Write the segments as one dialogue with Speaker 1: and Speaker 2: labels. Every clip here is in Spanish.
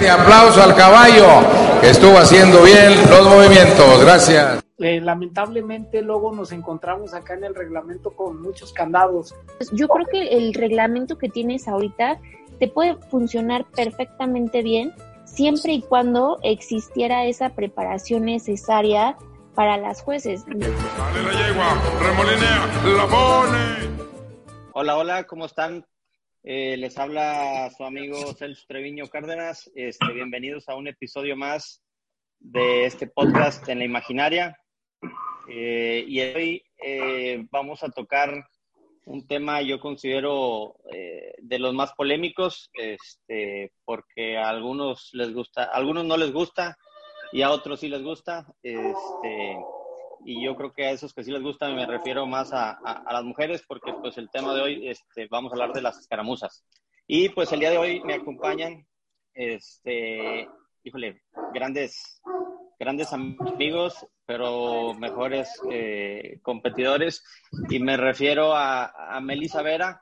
Speaker 1: Fuerte aplauso al caballo que estuvo haciendo bien los movimientos. Gracias.
Speaker 2: Eh, lamentablemente luego nos encontramos acá en el reglamento con muchos candados.
Speaker 3: Yo creo que el reglamento que tienes ahorita te puede funcionar perfectamente bien siempre y cuando existiera esa preparación necesaria para las jueces.
Speaker 4: Hola, hola, ¿cómo están? Eh, les habla su amigo Celso Treviño Cárdenas. Este, bienvenidos a un episodio más de este podcast en la imaginaria. Eh, y hoy eh, vamos a tocar un tema yo considero de los más polémicos, este, porque a algunos les gusta, a algunos no les gusta y a otros sí les gusta. Este, y yo creo que a esos que sí les gusta me refiero más a, a, las mujeres porque pues el tema de hoy este, vamos a hablar de las escaramuzas. Y pues el día de hoy me acompañan, este, híjole, grandes, grandes amigos, pero mejores eh, competidores. Y me refiero a, a Melissa Vera,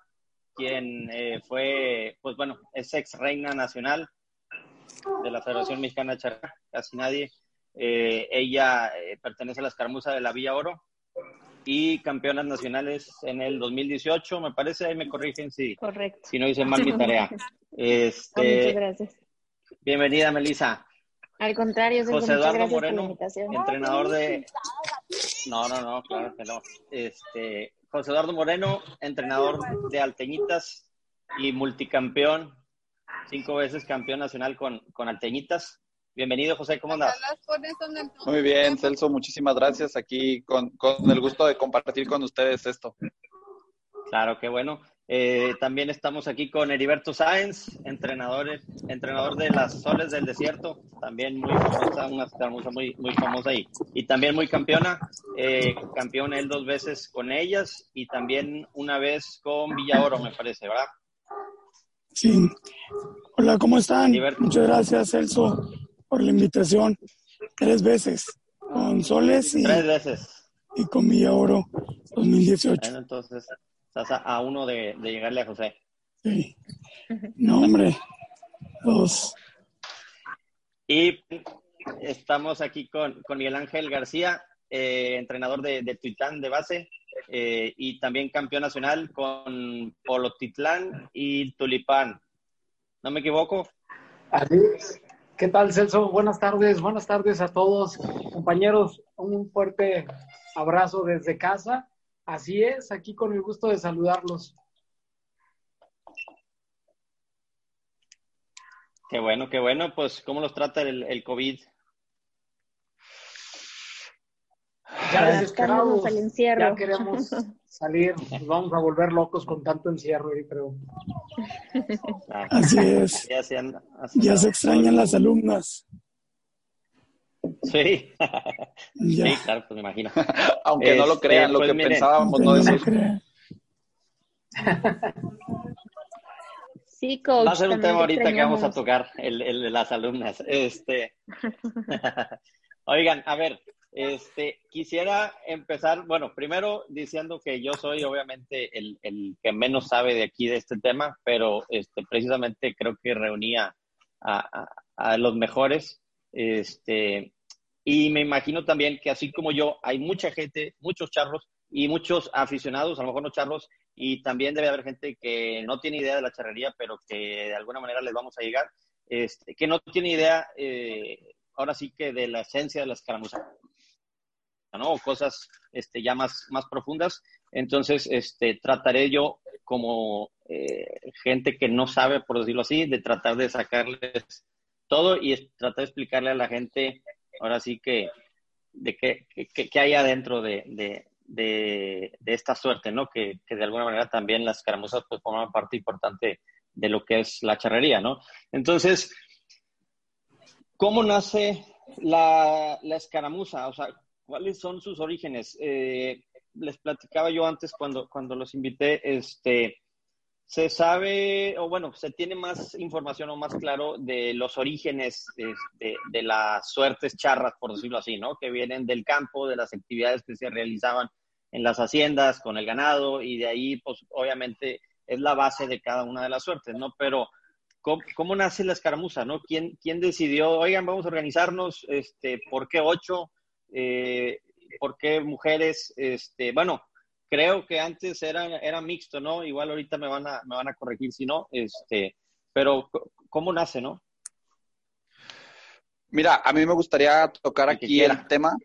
Speaker 4: quien eh, fue, pues bueno, es ex reina nacional de la Federación Mexicana de Charca, casi nadie eh, ella eh, pertenece a la escaramuza de la Villa Oro y campeonas nacionales en el 2018, me parece, ahí me corrigen si, si no hice mal mi tarea. Este,
Speaker 3: muchas gracias.
Speaker 4: Bienvenida, Melissa.
Speaker 3: Al contrario,
Speaker 4: José Eduardo Moreno, entrenador de... No, no, no, claro que no. Este, José Eduardo Moreno, entrenador de Alteñitas y multicampeón, cinco veces campeón nacional con, con Alteñitas. Bienvenido, José, ¿cómo andas?
Speaker 5: Muy bien, Celso, muchísimas gracias. Aquí con, con el gusto de compartir con ustedes esto.
Speaker 4: Claro, qué bueno. Eh, también estamos aquí con Heriberto Sáenz, entrenador, entrenador de las Soles del Desierto, también muy famosa, una famosa muy, muy famosa y, y también muy campeona. Eh, campeón él dos veces con ellas y también una vez con Villa Oro, me parece, ¿verdad?
Speaker 6: Sí. Hola, ¿cómo están? Muchas gracias, Celso por la invitación tres veces, con Soles y,
Speaker 4: tres veces.
Speaker 6: y con Villa Oro 2018.
Speaker 4: Bueno, entonces estás a, uno de, llegarle a José.
Speaker 6: Sí. No, hombre, dos.
Speaker 4: Y estamos aquí con, con Miguel Ángel García, eh, entrenador de, de, Tuitán de base eh, y también campeón nacional con Polotitlán y Tulipán. ¿No me equivoco?
Speaker 2: Así es. ¿Qué tal, Celso? Buenas tardes, buenas tardes a todos, compañeros. Un fuerte abrazo desde casa. Así es, aquí con el gusto de saludarlos.
Speaker 4: Qué bueno, qué bueno. Pues, ¿cómo los trata el, el COVID?
Speaker 2: Ya desesperados, ya queremos salir, nos vamos a volver locos con tanto encierro, yo creo.
Speaker 6: Así es. Ya se, extrañan las alumnas.
Speaker 4: Sí. sí, claro, pues me imagino.
Speaker 5: Aunque no lo este, crean, lo pues que pensábamos no es
Speaker 3: Sí, coach.
Speaker 4: Va a ser un tema ahorita que vamos a tocar, el, el de las alumnas. Este. Oigan, a ver, este, quisiera empezar, bueno, primero diciendo que yo soy obviamente el, que menos sabe de aquí de este tema, pero este, precisamente creo que reunía a, los mejores. Este, y me imagino también que así como yo, hay mucha gente, muchos charros y muchos aficionados, a lo mejor no charros, y también debe haber gente que no tiene idea de la charrería, pero que de alguna manera les vamos a llegar, este, que no tiene idea, eh, ahora sí que de la esencia de la escaramuza. ¿No? O cosas este, ya más, más profundas. Entonces, este, trataré yo como eh, gente que no sabe, por decirlo así, de tratar de sacarles todo y tratar de explicarle a la gente, ahora sí que, de qué, qué, hay adentro de, de, de, esta suerte, ¿no? Que, que, de alguna manera también las escaramuzas pues forman parte importante de lo que es la charrería, ¿no? Entonces, ¿cómo nace la, la escaramuza? O sea, ¿Cuáles son sus orígenes? Eh, les platicaba yo antes cuando, cuando los invité, este, se sabe, o bueno, se tiene más información o más claro de los orígenes de, de, las suertes charras, por decirlo así, ¿no? Que vienen del campo, de las actividades que se realizaban en las haciendas, con el ganado, y de ahí, pues, obviamente, es la base de cada una de las suertes, ¿no? Pero, ¿cómo, nace la escaramuza, no? ¿Quién, ¿Quién decidió, oigan, vamos a organizarnos, este, ¿por qué ocho? Eh, ¿Por qué mujeres? Este, bueno, creo que antes era, era mixto, ¿no? Igual ahorita me van a, me van a corregir si no, este, pero ¿cómo nace, no?
Speaker 5: Mira, a mí me gustaría tocar aquí el tema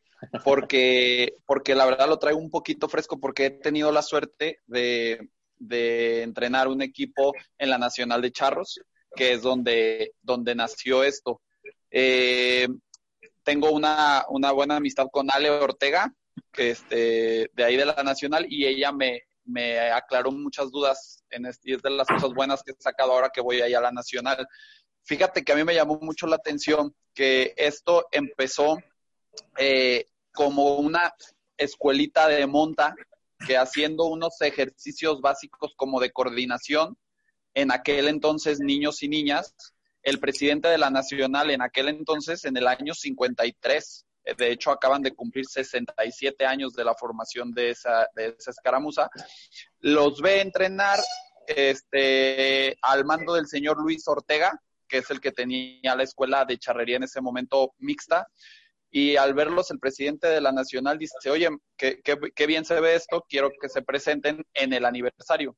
Speaker 5: porque, porque la verdad lo traigo un poquito fresco porque he tenido la suerte de, de entrenar un equipo en la Nacional de Charros, que es donde, donde nació esto. Eh, tengo una, una, buena amistad con Ale Ortega, que este, de ahí de la Nacional, y ella me, me aclaró muchas dudas en este, y es de las cosas buenas que he sacado ahora que voy allá a la Nacional. Fíjate que a mí me llamó mucho la atención que esto empezó eh, como una escuelita de monta que haciendo unos ejercicios básicos como de coordinación, en aquel entonces niños y niñas, el presidente de la Nacional en aquel entonces, en el año 53, eh, de hecho acaban de cumplir 67 años de la formación de esa, de esa escaramuza, los ve entrenar este, al mando del señor Luis Ortega, que es el que tenía la escuela de charrería en ese momento mixta, y al verlos el presidente de la Nacional dice, oye, qué, qué, bien se ve esto, quiero que se presenten en el aniversario.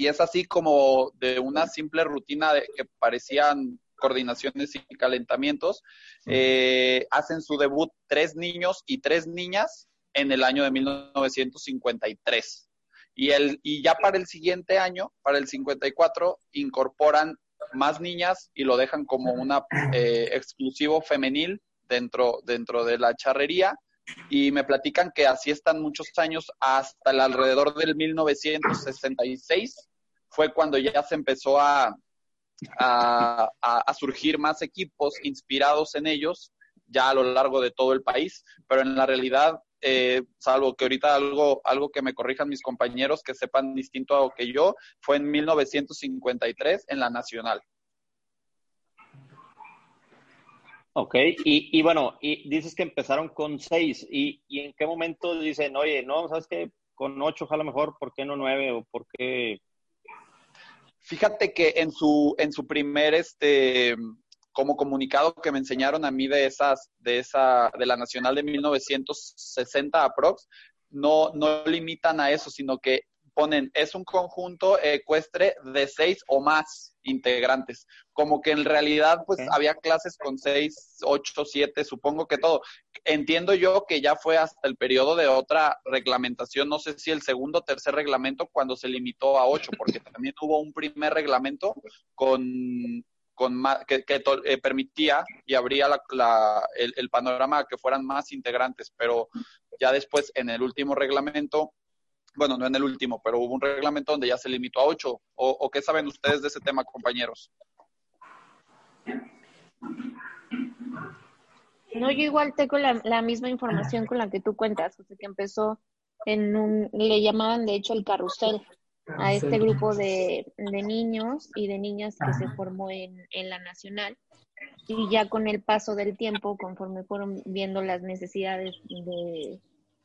Speaker 5: Y es así como de una simple rutina de, que parecían coordinaciones y calentamientos, eh, hacen su debut tres niños y tres niñas en el año de 1953. Y, el, y ya para el siguiente año, para el 54, incorporan más niñas y lo dejan como una eh, exclusivo femenil dentro, dentro de la charrería y me platican que así están muchos años hasta el alrededor del 1966 fue cuando ya se empezó a, a, a, surgir más equipos inspirados en ellos ya a lo largo de todo el país, pero en la realidad, eh, salvo que ahorita algo, algo que me corrijan mis compañeros que sepan distinto a lo que yo, fue en 1953 en la Nacional.
Speaker 4: Ok, y, y bueno, y dices que empezaron con seis, ¿y, y en qué momento dicen, oye, no, sabes que con ocho ojalá mejor, ¿por qué no nueve? ¿O por qué?
Speaker 5: Fíjate que en su, en su primer, este, como comunicado que me enseñaron a mí de esas, de esa, de la Nacional de 1960 aprox, no, no limitan a eso, sino que ponen, es un conjunto ecuestre de seis o más integrantes. Como que en realidad, pues había clases con seis, ocho, siete, supongo que todo. Entiendo yo que ya fue hasta el periodo de otra reglamentación, no sé si el segundo o tercer reglamento, cuando se limitó a ocho, porque también hubo un primer reglamento con con que, eh, permitía y abría la, el, el, panorama a que fueran más integrantes, pero ya después en el último reglamento bueno, no en el último, pero hubo un reglamento donde ya se limitó a ocho. ¿O, qué saben ustedes de ese tema, compañeros?
Speaker 3: No, yo igual tengo la, misma información con la que tú cuentas, o sea, que empezó en un, le llamaban de hecho el carrusel a este grupo de, de niños y de niñas que se formó en, en la nacional y ya con el paso del tiempo, conforme fueron viendo las necesidades de,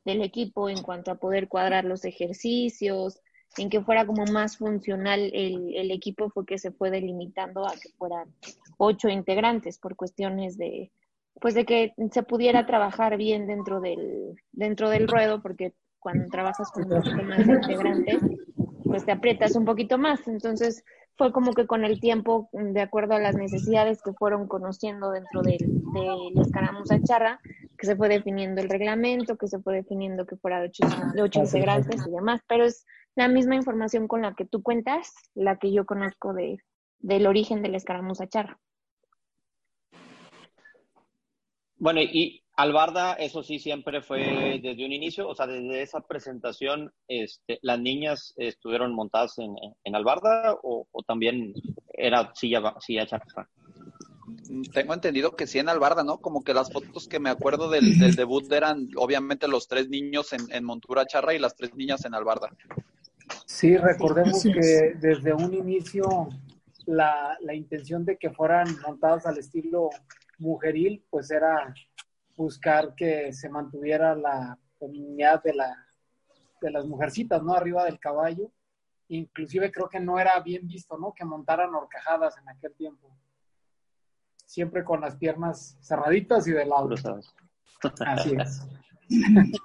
Speaker 3: del equipo en cuanto a poder cuadrar los ejercicios, en que fuera como más funcional el, equipo fue que se fue delimitando a que fueran ocho integrantes por cuestiones de pues de que se pudiera trabajar bien dentro del dentro del ruedo porque cuando trabajas con más integrantes pues te aprietas un poquito más. Entonces fue como que con el tiempo, de acuerdo a las necesidades que fueron conociendo dentro de, de la escaramuza charra, que se fue definiendo el reglamento, que se fue definiendo que fuera de ocho, de ocho integrantes y demás, pero es la misma información con la que tú cuentas, la que yo conozco de, del origen de la escaramuza charra.
Speaker 4: Bueno, y Albarda, eso sí, siempre fue desde un inicio, o sea, desde esa presentación, este, ¿las niñas estuvieron montadas en, en Albarda o, también era silla, silla charra?
Speaker 5: Tengo entendido que sí en Albarda, ¿no? Como que las fotos que me acuerdo del, del debut eran obviamente los tres niños en, en, montura charra y las tres niñas en Albarda.
Speaker 2: Sí, recordemos que desde un inicio la, la intención de que fueran montadas al estilo mujeril, pues era buscar que se mantuviera la feminidad de, la, de las mujercitas, ¿no? Arriba del caballo. inclusive creo que no era bien visto, ¿no? Que montaran horcajadas en aquel tiempo. Siempre con las piernas cerraditas y de lado. Así es.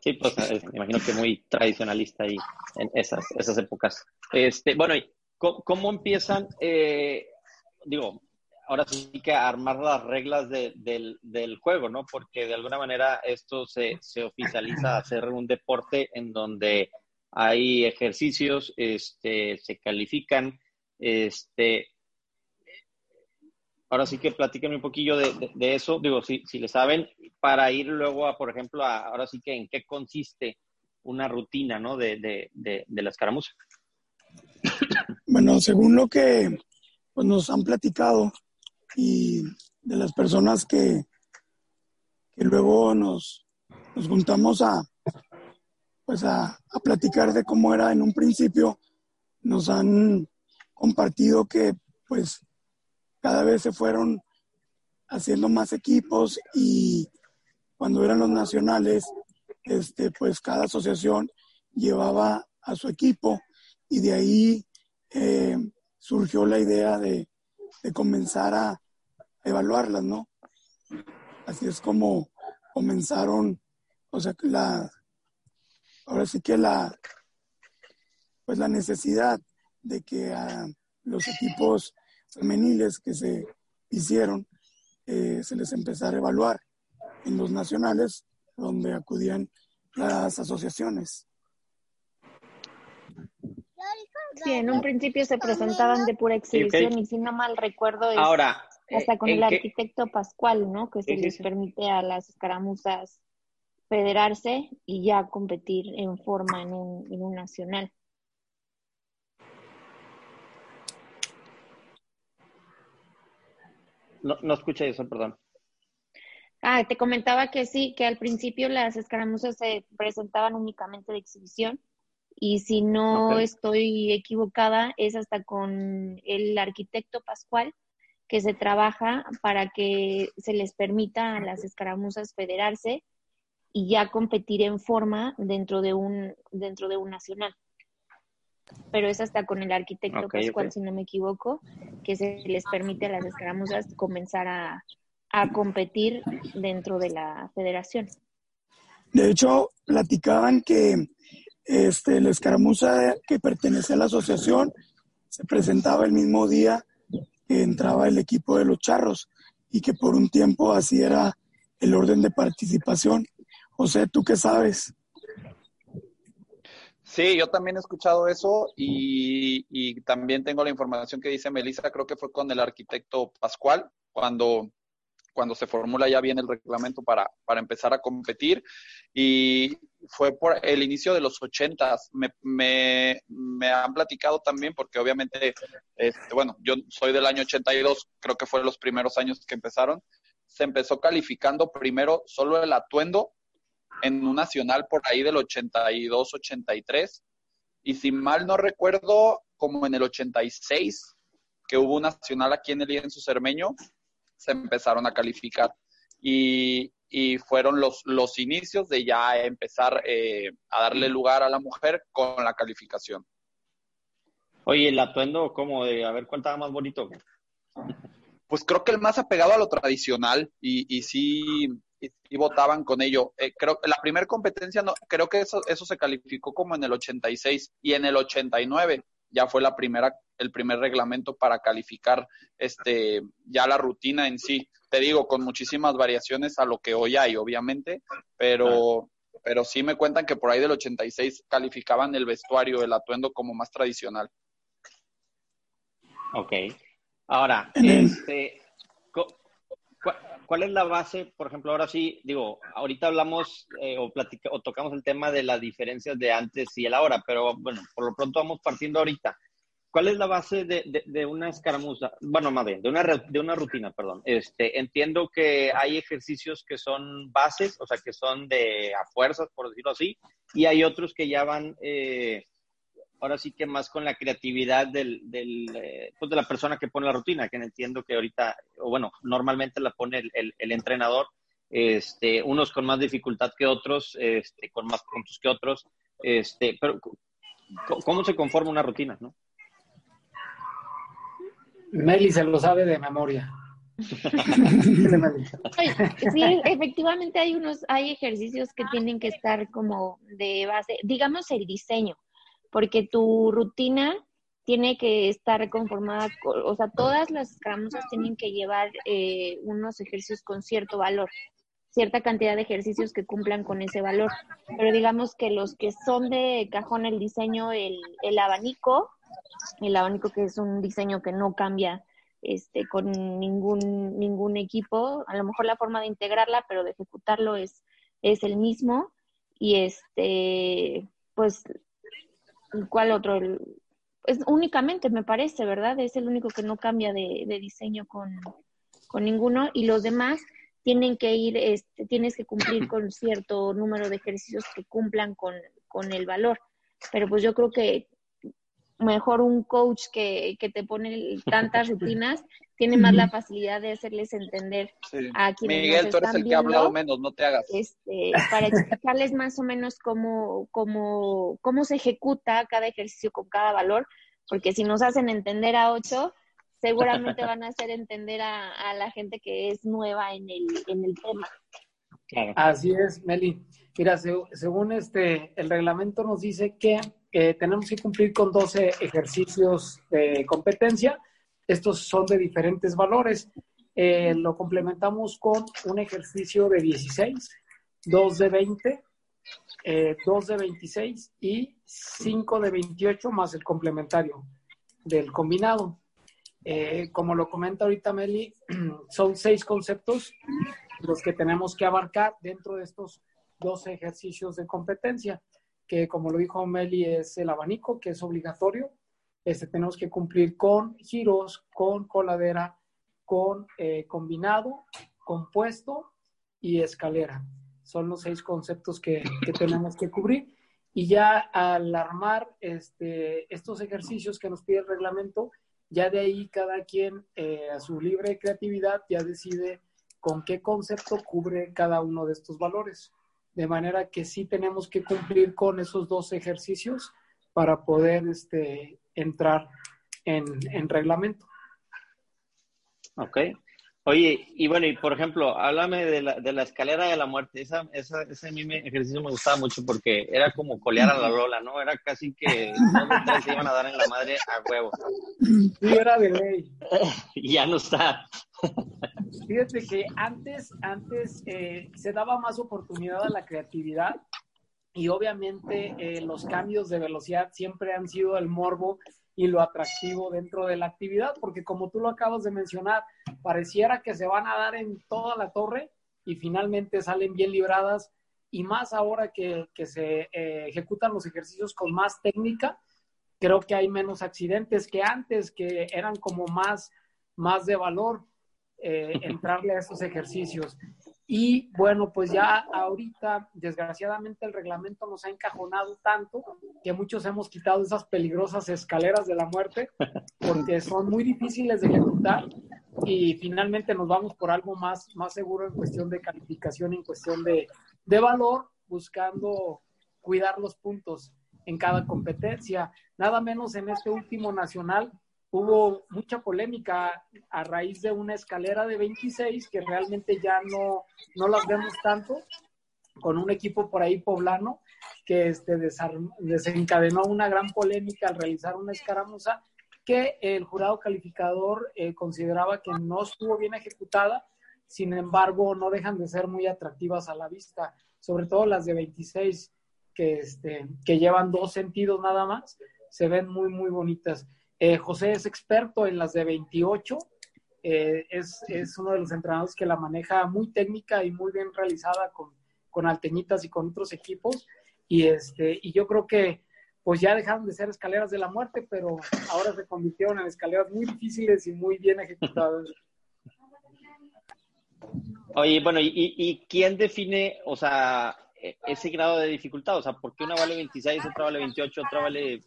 Speaker 4: Sí, pues me imagino que muy tradicionalista ahí en esas, esas épocas. Este, bueno, ¿cómo, empiezan? Eh, digo, ahora sí que armar las reglas del, del, juego, ¿no? Porque de alguna manera esto se, se oficializa a ser un deporte en donde hay ejercicios, este, se califican, este, ahora sí que platíquenme un poquillo de, eso, digo, si, si le saben, para ir luego a, por ejemplo, a, ahora sí que en qué consiste una rutina, ¿no? De, de, de, la escaramuza.
Speaker 6: Bueno, según lo que pues, nos han platicado y de las personas que, que luego nos, nos juntamos a, pues a, a platicar de cómo era en un principio, nos han compartido que pues cada vez se fueron haciendo más equipos y cuando eran los nacionales, este, pues cada asociación llevaba a su equipo y de ahí eh, surgió la idea de, de, comenzar a evaluarlas, ¿no? Así es como comenzaron, o sea, la, ahora sí que la, pues la necesidad de que los equipos femeniles que se hicieron eh, se les empezara a evaluar en los nacionales donde acudían las asociaciones.
Speaker 3: Sí, en un principio se presentaban de pura exhibición y si no mal recuerdo es
Speaker 4: Ahora,
Speaker 3: hasta con el arquitecto Pascual, ¿no? Que se les permite a las escaramuzas federarse y ya competir en forma en un, en un nacional.
Speaker 4: No, no escuché eso, perdón.
Speaker 3: Ah, te comentaba que sí, que al principio las escaramuzas se presentaban únicamente de exhibición y si no estoy equivocada es hasta con el arquitecto Pascual que se trabaja para que se les permita a las escaramuzas federarse y ya competir en forma dentro de un, dentro de un nacional. Pero es hasta con el arquitecto Pascual, si no me equivoco, que se les permite a las escaramuzas comenzar a, a competir dentro de la federación.
Speaker 6: De hecho, platicaban que este, la escaramuza que pertenece a la asociación se presentaba el mismo día que entraba el equipo de los charros y que por un tiempo así era el orden de participación José, ¿tú qué sabes?
Speaker 5: Sí, yo también he escuchado eso y, también tengo la información que dice Melissa, creo que fue con el arquitecto Pascual, cuando, cuando se formula ya bien el reglamento para, para empezar a competir. Y fue por el inicio de los ochentas. Me, me, me han platicado también, porque obviamente, este, bueno, yo soy del año 82, creo que fue los primeros años que empezaron. Se empezó calificando primero solo el atuendo en un nacional por ahí del 82-83. Y si mal no recuerdo, como en el 86, que hubo un nacional aquí en el lienzo cermeño, se empezaron a calificar. Y, y fueron los, los inicios de ya empezar eh, a darle lugar a la mujer con la calificación.
Speaker 4: Oye, el atuendo, ¿cómo? De, a ver, ¿cuál estaba más bonito?
Speaker 5: Pues creo que el más apegado a lo tradicional y, y sí, y, votaban con ello. Eh, creo la primera competencia, no, creo que eso, eso se calificó como en el 86 y en el 89 ya fue la primera, el primer reglamento para calificar este, ya la rutina en sí. Te digo, con muchísimas variaciones a lo que hoy hay, obviamente, pero, pero sí me cuentan que por ahí del 86 calificaban el vestuario, el atuendo como más tradicional.
Speaker 4: Ok. Ahora, este, ¿Cuál es la base? Por ejemplo, ahora sí, digo, ahorita hablamos eh, o, o tocamos el tema de las diferencias de antes y el ahora, pero bueno, por lo pronto vamos partiendo ahorita. ¿Cuál es la base de, de, una escaramuza? Bueno, más bien, de una, de una rutina, perdón. Este, entiendo que hay ejercicios que son bases, o sea, que son de a fuerzas, por decirlo así, y hay otros que ya van eh, ahora sí que más con la creatividad del, del eh, pues de la persona que pone la rutina, que entiendo que ahorita, o bueno, normalmente la pone el, el, entrenador, este, unos con más dificultad que otros, este, con más puntos que otros, este, pero cómo se conforma una rutina, ¿no?
Speaker 2: Meli se lo sabe de memoria.
Speaker 3: sí, efectivamente hay unos, hay ejercicios que tienen que estar como de base, digamos el diseño, porque tu rutina tiene que estar conformada, o sea, todas las escaramuzas tienen que llevar eh, unos ejercicios con cierto valor, cierta cantidad de ejercicios que cumplan con ese valor. Pero digamos que los que son de cajón el diseño, el, el abanico, el abanico que es un diseño que no cambia este, con ningún, ningún equipo. A lo mejor la forma de integrarla, pero de ejecutarlo es, es el mismo. Y este, pues, ¿cuál otro? Es únicamente, me parece, ¿verdad? Es el único que no cambia de, diseño con, con ninguno. Y los demás tienen que ir, este, tienes que cumplir con cierto número de ejercicios que cumplan con, con el valor. Pero pues yo creo que mejor un coach que, que te pone tantas rutinas tiene más la facilidad de hacerles entender a quienes
Speaker 5: Miguel, tú eres el que ha hablado menos, no te hagas.
Speaker 3: Este, para explicarles más o menos cómo, cómo, cómo se ejecuta cada ejercicio con cada valor, porque si nos hacen entender a ocho, seguramente van a hacer entender a, a la gente que es nueva en el, en el tema.
Speaker 2: Así es, Meli. Mira, según este, el reglamento nos dice que tenemos que cumplir con 12 ejercicios de competencia. Estos son de diferentes valores. Eh, lo complementamos con un ejercicio de 16, 2 de 20, eh, 2 de 26 y 5 de 28 más el complementario del combinado. Eh, como lo comenta ahorita Meli, son seis conceptos los que tenemos que abarcar dentro de estos 12 ejercicios de competencia que como lo dijo Meli es el abanico, que es obligatorio. Este, tenemos que cumplir con giros, con coladera, con eh, combinado, compuesto y escalera. Son los seis conceptos que, que, tenemos que cubrir. Y ya al armar este, estos ejercicios que nos pide el reglamento, ya de ahí cada quien eh, a su libre creatividad ya decide con qué concepto cubre cada uno de estos valores de manera que sí tenemos que cumplir con esos dos ejercicios para poder este, entrar en, en reglamento.
Speaker 4: Ok. Oye, y bueno, y por ejemplo, háblame de la, de la escalera de la muerte. Esa, esa, ese a mí ejercicio me gustaba mucho porque era como colear a la Lola, ¿no? Era casi que todos se iban a dar en la madre a huevo.
Speaker 2: Sí, era de ley.
Speaker 4: ya no está.
Speaker 2: Fíjate que antes, antes eh, se daba más oportunidad a la creatividad y obviamente eh, los cambios de velocidad siempre han sido el morbo y lo atractivo dentro de la actividad, porque como tú lo acabas de mencionar, pareciera que se van a dar en toda la torre y finalmente salen bien libradas y más ahora que, que se eh, ejecutan los ejercicios con más técnica, creo que hay menos accidentes que antes, que eran como más, más de valor. Eh, entrarle a esos ejercicios. Y bueno, pues ya ahorita, desgraciadamente, el reglamento nos ha encajonado tanto que muchos hemos quitado esas peligrosas escaleras de la muerte porque son muy difíciles de ejecutar y finalmente nos vamos por algo más, más seguro en cuestión de calificación, en cuestión de, de valor, buscando cuidar los puntos en cada competencia. Nada menos en este último nacional hubo mucha polémica a raíz de una escalera de 26 que realmente ya no, no las vemos tanto, con un equipo por ahí poblano que este, desencadenó una gran polémica al realizar una escaramuza que el jurado calificador eh, consideraba que no estuvo bien ejecutada, sin embargo no dejan de ser muy atractivas a la vista, sobre todo las de 26 que, este, que llevan dos sentidos nada más, se ven muy, muy bonitas. Eh, José es experto en las de 28. Eh, es, uno de los entrenadores que la maneja muy técnica y muy bien realizada con, con alteñitas y con otros equipos. Y, este, y yo creo que pues ya dejaron de ser escaleras de la muerte, pero ahora se convirtieron en escaleras muy difíciles y muy bien ejecutadas.
Speaker 4: Oye, bueno, ¿y, y quién define, o sea, e, ese grado de dificultad? O sea, ¿por qué una vale 26, otra vale 28, otra vale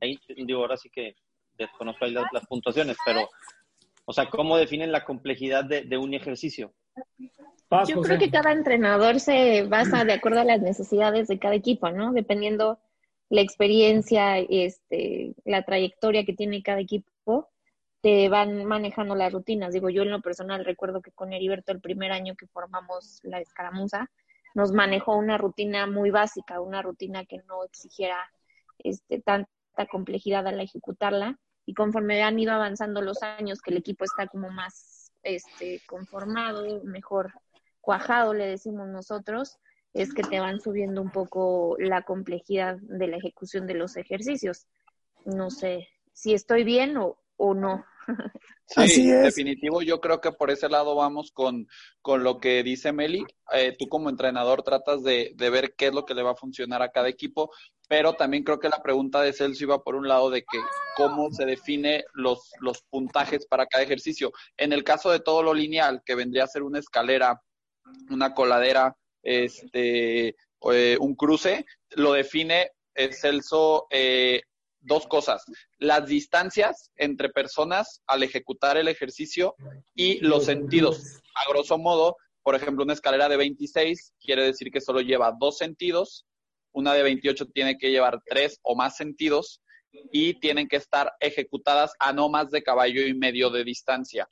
Speaker 4: 20? Digo, ahora sí que desconozco las, las, puntuaciones, pero, o sea, ¿cómo definen la complejidad de, un ejercicio?
Speaker 3: Yo creo que cada entrenador se basa de acuerdo a las necesidades de cada equipo, ¿no? Dependiendo la experiencia, este, la trayectoria que tiene cada equipo, te van manejando las rutinas. Digo, yo en lo personal recuerdo que con Heriberto el primer año que formamos la escaramuza, nos manejó una rutina muy básica, una rutina que no exigiera este, tanta complejidad al ejecutarla. Y conforme han ido avanzando los años, que el equipo está como más este, conformado, mejor cuajado, le decimos nosotros, es que te van subiendo un poco la complejidad de la ejecución de los ejercicios. No sé si estoy bien o, o no.
Speaker 5: Sí, definitivo. Yo creo que por ese lado vamos con, con lo que dice Meli. Eh, tú como entrenador tratas de, de, ver qué es lo que le va a funcionar a cada equipo, pero también creo que la pregunta de Celso iba por un lado de que cómo se define los, los puntajes para cada ejercicio. En el caso de todo lo lineal, que vendría a ser una escalera, una coladera, este, eh, un cruce, lo define eh, Celso eh, dos cosas, las distancias entre personas al ejecutar el ejercicio y los sentidos. A grosso modo, por ejemplo, una escalera de 26 quiere decir que solo lleva dos sentidos, una de 28 tiene que llevar tres o más sentidos y tienen que estar ejecutadas a no más de caballo y medio de distancia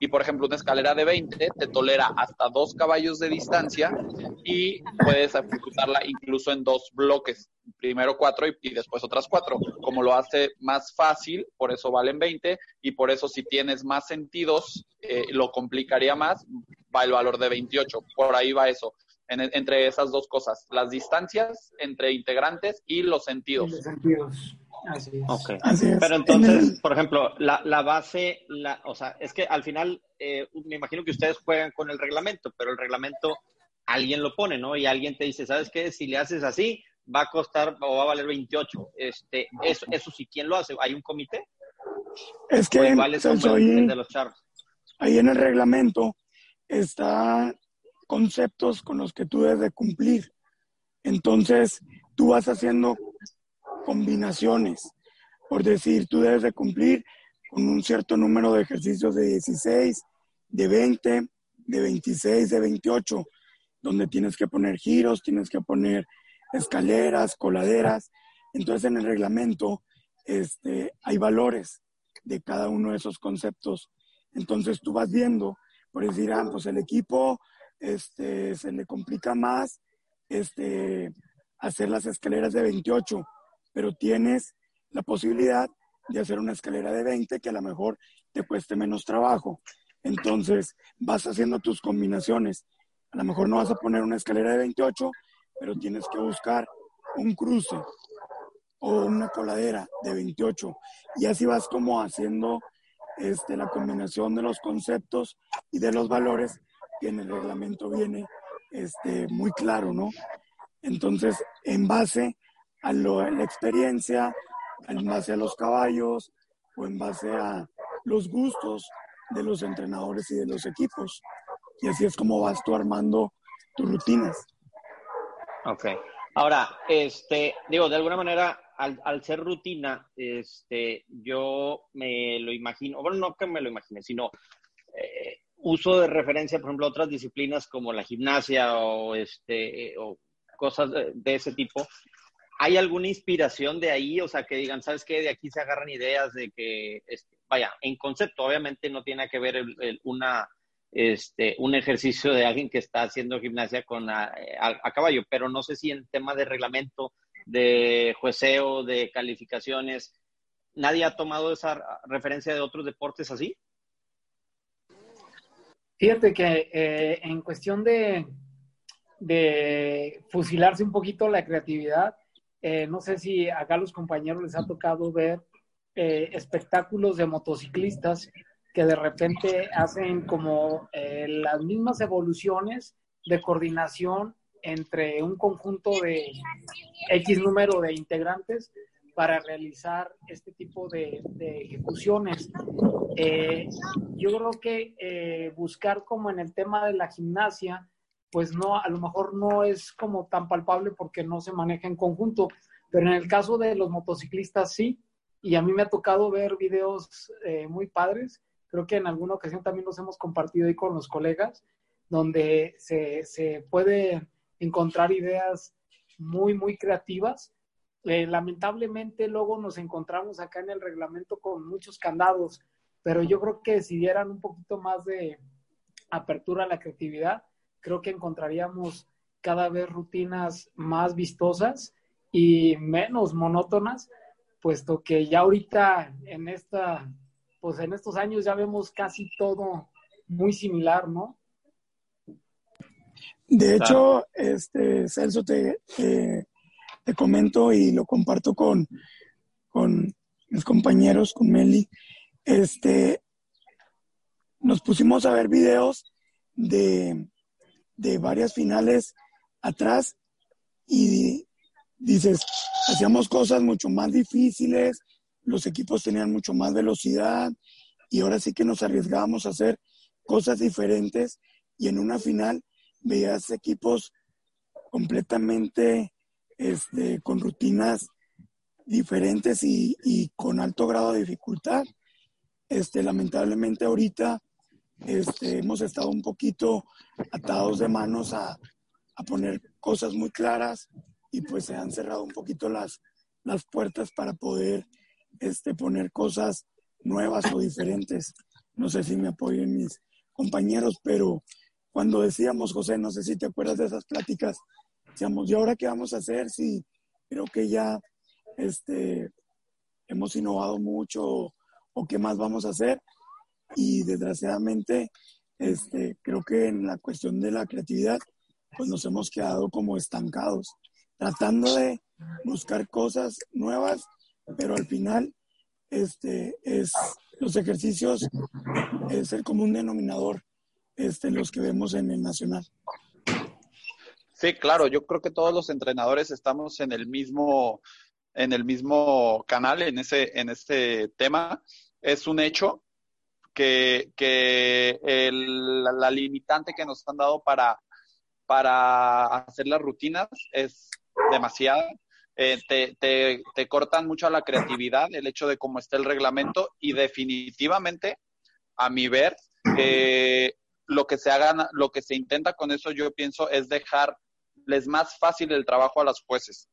Speaker 5: y por ejemplo una escalera de 20 te tolera hasta dos caballos de distancia y puedes ejecutarla incluso en dos bloques, primero cuatro y, después otras cuatro, como lo hace más fácil, por eso valen 20 y por eso si tienes más sentidos eh, lo complicaría más, va el valor de 28, por ahí va eso. entre esas dos cosas, las distancias entre integrantes y los sentidos.
Speaker 2: los sentidos. Así
Speaker 4: es. Pero entonces, por ejemplo, la, la base, la, o sea, es que al final, eh, me imagino que ustedes juegan con el reglamento, pero el reglamento alguien lo pone, ¿no? Y alguien te dice, ¿sabes qué? Si le haces así, va a costar o va a valer 28. Este, eso, eso sí, ¿quién lo hace? ¿Hay un comité?
Speaker 6: Es que ahí, de los ahí en el reglamento está conceptos con los que tú debes de cumplir. Entonces, tú vas haciendo combinaciones. Por decir, tú debes de cumplir con un cierto número de ejercicios de 16, de 20, de 26, de 28, donde tienes que poner giros, tienes que poner escaleras, coladeras. Entonces en el reglamento este, hay valores de cada uno de esos conceptos. Entonces tú vas viendo, por decir, ah, pues el equipo este, se le complica más este, hacer las escaleras de 28 pero tienes la posibilidad de hacer una escalera de 20 que a lo mejor te cueste menos trabajo. Entonces, vas haciendo tus combinaciones. A lo mejor no vas a poner una escalera de 28, pero tienes que buscar un cruce o una coladera de 28. Y así vas como haciendo este, la combinación de los conceptos y de los valores que en el reglamento viene este, muy claro, ¿no? Entonces, en base a, la experiencia, en base a los caballos o en base a los gustos de los entrenadores y de los equipos. Y así es como vas tú armando tus rutinas.
Speaker 4: Ok. Ahora, este, digo, de alguna manera, al, al, ser rutina, este, yo me lo imagino, bueno, no que me lo imagine, sino eh, uso de referencia, por ejemplo, otras disciplinas como la gimnasia o, este, o cosas de ese tipo, ¿Hay alguna inspiración de ahí? O sea, que digan, ¿sabes qué? De aquí se agarran ideas de que, este, vaya, en concepto, obviamente no tiene que ver una, este, un ejercicio de alguien que está haciendo gimnasia con a, caballo, pero no sé si en tema de reglamento, de jueceo, de calificaciones, ¿nadie ha tomado esa referencia de otros deportes así?
Speaker 2: Fíjate que eh, en cuestión de, de fusilarse un poquito la creatividad, eh, no sé si acá a los compañeros les ha tocado ver eh, espectáculos de motociclistas que de repente hacen como eh, las mismas evoluciones de coordinación entre un conjunto de X número de integrantes para realizar este tipo de, ejecuciones. yo creo que buscar como en el tema de la gimnasia, pues no, a lo mejor no es como tan palpable porque no se maneja en conjunto, pero en el caso de los motociclistas sí, y a mí me ha tocado ver videos eh, muy padres, creo que en alguna ocasión también los hemos compartido ahí con los colegas, donde se, se puede encontrar ideas muy, muy creativas. Eh, lamentablemente luego nos encontramos acá en el reglamento con muchos candados, pero yo creo que si dieran un poquito más de apertura a la creatividad, creo que encontraríamos cada vez rutinas más vistosas y menos monótonas, puesto que ya ahorita en esta, pues en estos años ya vemos casi todo muy similar, ¿no?
Speaker 6: De hecho, este Celso te, te, comento y lo comparto con, con mis compañeros, con Meli. Este, nos pusimos a ver videos de, de varias finales atrás y dices, hacíamos cosas mucho más difíciles, los equipos tenían mucho más velocidad y ahora sí que nos arriesgábamos a hacer cosas diferentes y en una final veías equipos completamente este, con rutinas diferentes y, con alto grado de dificultad. Este, lamentablemente ahorita este, hemos estado un poquito atados de manos a, a poner cosas muy claras y pues se han cerrado un poquito las, las puertas para poder este, poner cosas nuevas o diferentes. No sé si me apoyen mis compañeros, pero cuando decíamos, José, no sé si te acuerdas de esas pláticas, decíamos, ¿y ahora qué vamos a hacer? Si creo que ya este, hemos innovado mucho o, qué más vamos a hacer. Y desgraciadamente, este, creo que en la cuestión de la creatividad, pues nos hemos quedado como estancados, tratando de buscar cosas nuevas, pero al final este, es los ejercicios es el común denominador este, los que vemos en el nacional.
Speaker 5: Sí, claro, yo creo que todos los entrenadores estamos en el mismo, en el mismo canal, en ese, en este tema. Es un hecho que, que la limitante que nos han dado para, para hacer las rutinas es demasiada. Eh, te, te, te, cortan mucho la creatividad, el hecho de cómo está el reglamento y definitivamente, a mi ver, eh, lo que se haga, lo que se intenta con eso, yo pienso, es dejarles más fácil el trabajo a los jueces.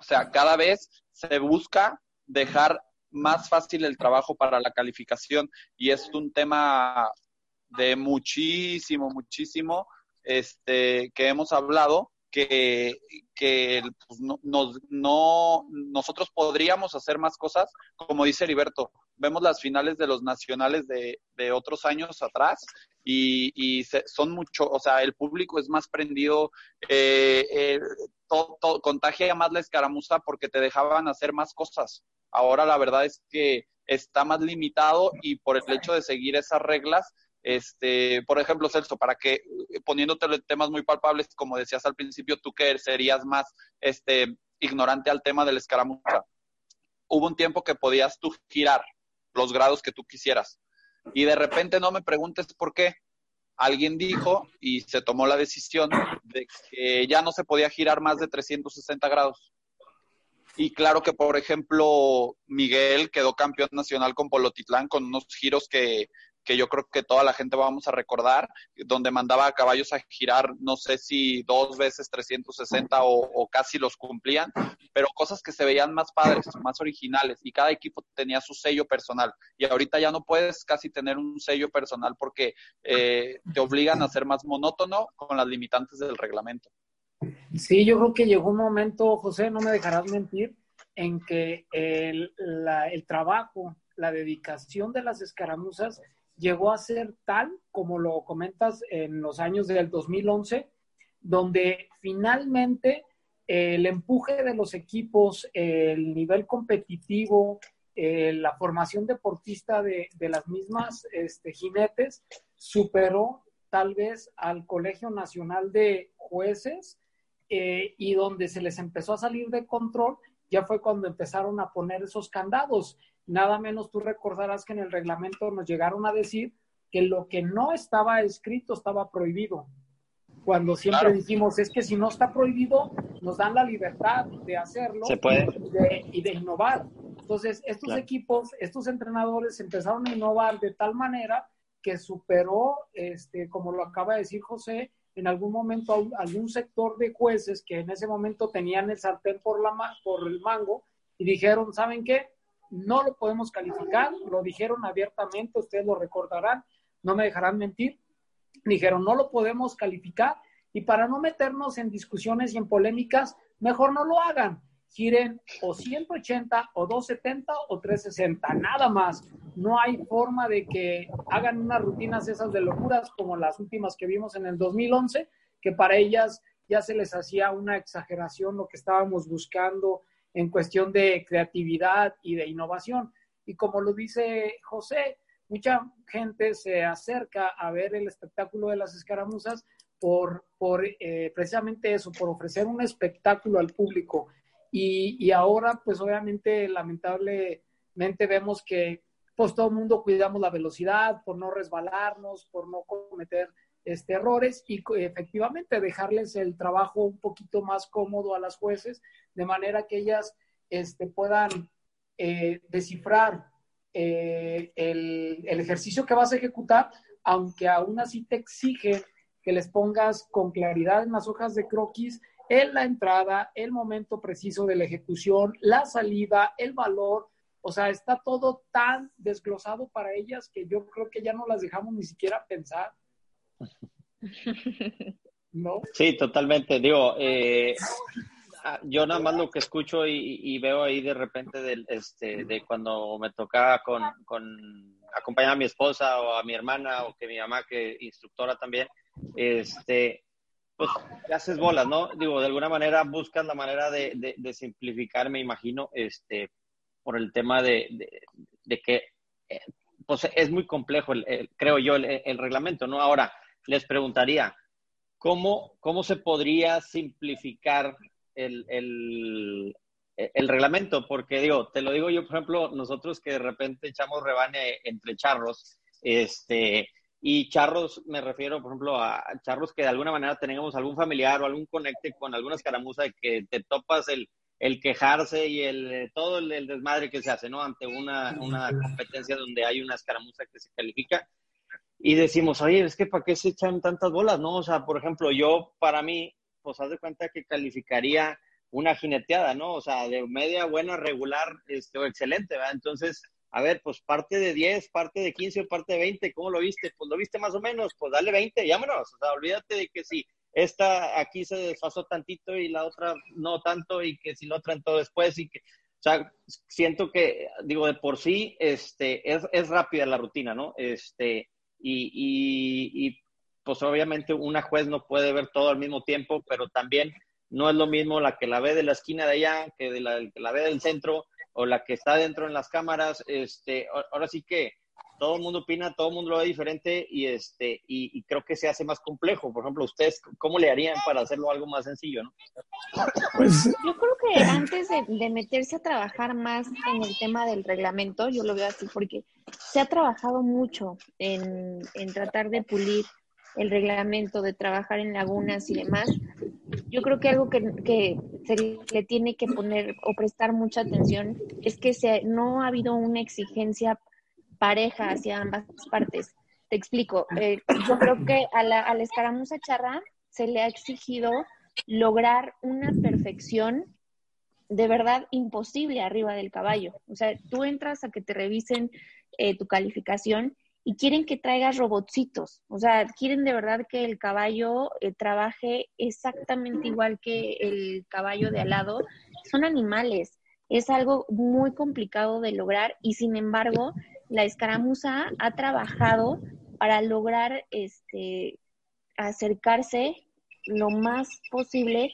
Speaker 5: O sea, cada vez se busca dejar más fácil el trabajo para la calificación y es un tema de muchísimo, muchísimo, este, que hemos hablado, que, pues, no, no, nosotros podríamos hacer más cosas, como dice Heriberto, vemos las finales de los nacionales de, de otros años atrás y, y son mucho, o sea, el público es más prendido, eh, eh, todo, contagia más la escaramuza porque te dejaban hacer más cosas. Ahora la verdad es que está más limitado y por el hecho de seguir esas reglas, este, por ejemplo, Celso, para que poniéndote temas muy palpables, como decías al principio, tú que serías más este, ignorante al tema de la escaramuza. Hubo un tiempo que podías tú girar los grados que tú quisieras. Y de repente no me preguntes por qué. Alguien dijo y se tomó la decisión de que ya no se podía girar más de 360 grados. Y claro que, por ejemplo, Miguel quedó campeón nacional con Polotitlán con unos giros que que yo creo que toda la gente vamos a recordar, donde mandaba a caballos a girar, no sé si dos veces 360 o, o casi los cumplían, pero cosas que se veían más padres, más originales, y cada equipo tenía su sello personal. Y ahorita ya no puedes casi tener un sello personal porque eh, te obligan a ser más monótono con las limitantes del reglamento.
Speaker 2: Sí, yo creo que llegó un momento, José, no me dejarás mentir, en que el, el trabajo, la dedicación de las escaramuzas llegó a ser tal, como lo comentas, en los años del 2011, donde finalmente el empuje de los equipos, el nivel competitivo, eh, la formación deportista de, las mismas este, jinetes superó tal vez al Colegio Nacional de Jueces eh, y donde se les empezó a salir de control, ya fue cuando empezaron a poner esos candados nada menos tú recordarás que en el reglamento nos llegaron a decir que lo que no estaba escrito estaba prohibido. Cuando siempre dijimos, es que si no está prohibido, nos dan la libertad de hacerlo Y, de, innovar. Entonces, estos equipos, estos entrenadores empezaron a innovar de tal manera que superó, este, como lo acaba de decir José, en algún momento algún sector de jueces que en ese momento tenían el sartén por, la, por el mango y dijeron, ¿saben qué? No lo podemos calificar, lo dijeron abiertamente, ustedes lo recordarán, no me dejarán mentir, dijeron, no lo podemos calificar y para no meternos en discusiones y en polémicas, mejor no lo hagan giren o 180 o 270 o 360, nada más. No hay forma de que hagan unas rutinas esas de locuras como las últimas que vimos en el 2011, que para ellas ya se les hacía una exageración lo que estábamos buscando en cuestión de creatividad y de innovación. Y como lo dice José, mucha gente se acerca a ver el espectáculo de las escaramuzas por, por eh, precisamente eso, por ofrecer un espectáculo al público y, ahora, pues obviamente, lamentablemente vemos que pues todo el mundo cuidamos la velocidad por no resbalarnos, por no cometer este, errores y efectivamente dejarles el trabajo un poquito más cómodo a las jueces, de manera que ellas este, puedan eh, descifrar eh, el, el, ejercicio que vas a ejecutar, aunque aún así te exige que les pongas con claridad en las hojas de croquis en la entrada, el momento preciso de la ejecución, la salida, el valor. O sea, está todo tan desglosado para ellas que yo creo que ya no las dejamos ni siquiera pensar.
Speaker 4: Sí, totalmente. Digo, eh, yo nada más lo que escucho y, veo ahí de repente de, este, de cuando me tocaba con, acompañar a mi esposa o a mi hermana o que mi mamá, que instructora también, este, pues te haces bolas, ¿no? Digo, de alguna manera buscas la manera de, simplificar, me imagino, este, por el tema de, de que, eh, pues es muy complejo, el, creo yo, el, reglamento, ¿no? Ahora, les preguntaría, ¿cómo, cómo se podría simplificar el, el, el reglamento? Porque, digo, te lo digo yo, por ejemplo, nosotros que de repente echamos rebane entre charros, este, y charros, me refiero, por ejemplo, a charros que de alguna manera tenemos algún familiar o algún conecte con alguna escaramuza de que te topas el, el quejarse y el todo el, desmadre que se hace, ¿no? Ante una, una competencia donde hay una escaramuza que se califica. Y decimos, oye, es que ¿para qué se echan tantas bolas, no? O sea, por ejemplo, yo, para mí, pues haz de cuenta que calificaría una jineteada, ¿no? O sea, de media, buena, regular, este, o excelente, ¿verdad? Entonces, a ver, pues parte de 10, parte de 15 o parte de 20, ¿cómo lo viste? Pues lo viste más o menos, pues dale 20, llámanos, o sea, olvídate de que si esta aquí se desfasó tantito y la otra no tanto y que si la otra entró después y que, o sea, siento que, digo, de por sí, este, es, es rápida la rutina, ¿no? Este, y, y, y pues obviamente una juez no puede ver todo al mismo tiempo, pero también no es lo mismo la que la ve de la esquina de allá que de la que la ve del centro o la que está dentro en las cámaras, este, ahora sí que todo el mundo opina, todo el mundo lo ve diferente y este y, creo que se hace más complejo. Por ejemplo, ustedes cómo le harían para hacerlo algo más sencillo, ¿no?
Speaker 3: Pues, yo creo que antes de, meterse a trabajar más en el tema del reglamento, yo lo veo así porque se ha trabajado mucho en, en tratar de pulir el reglamento, de trabajar en lagunas y demás, yo creo que algo que, se le tiene que poner o prestar mucha atención es que se, no ha habido una exigencia pareja hacia ambas partes. Te explico. Eh, yo creo que a la, a escaramuza charra se le ha exigido lograr una perfección de verdad imposible arriba del caballo. O sea, tú entras a que te revisen eh, tu calificación y quieren que traigas robotcitos, o sea, quieren de verdad que el caballo eh, trabaje exactamente igual que el caballo de al lado. Son animales, es algo muy complicado de lograr y sin embargo, la escaramuza ha trabajado para lograr este acercarse lo más posible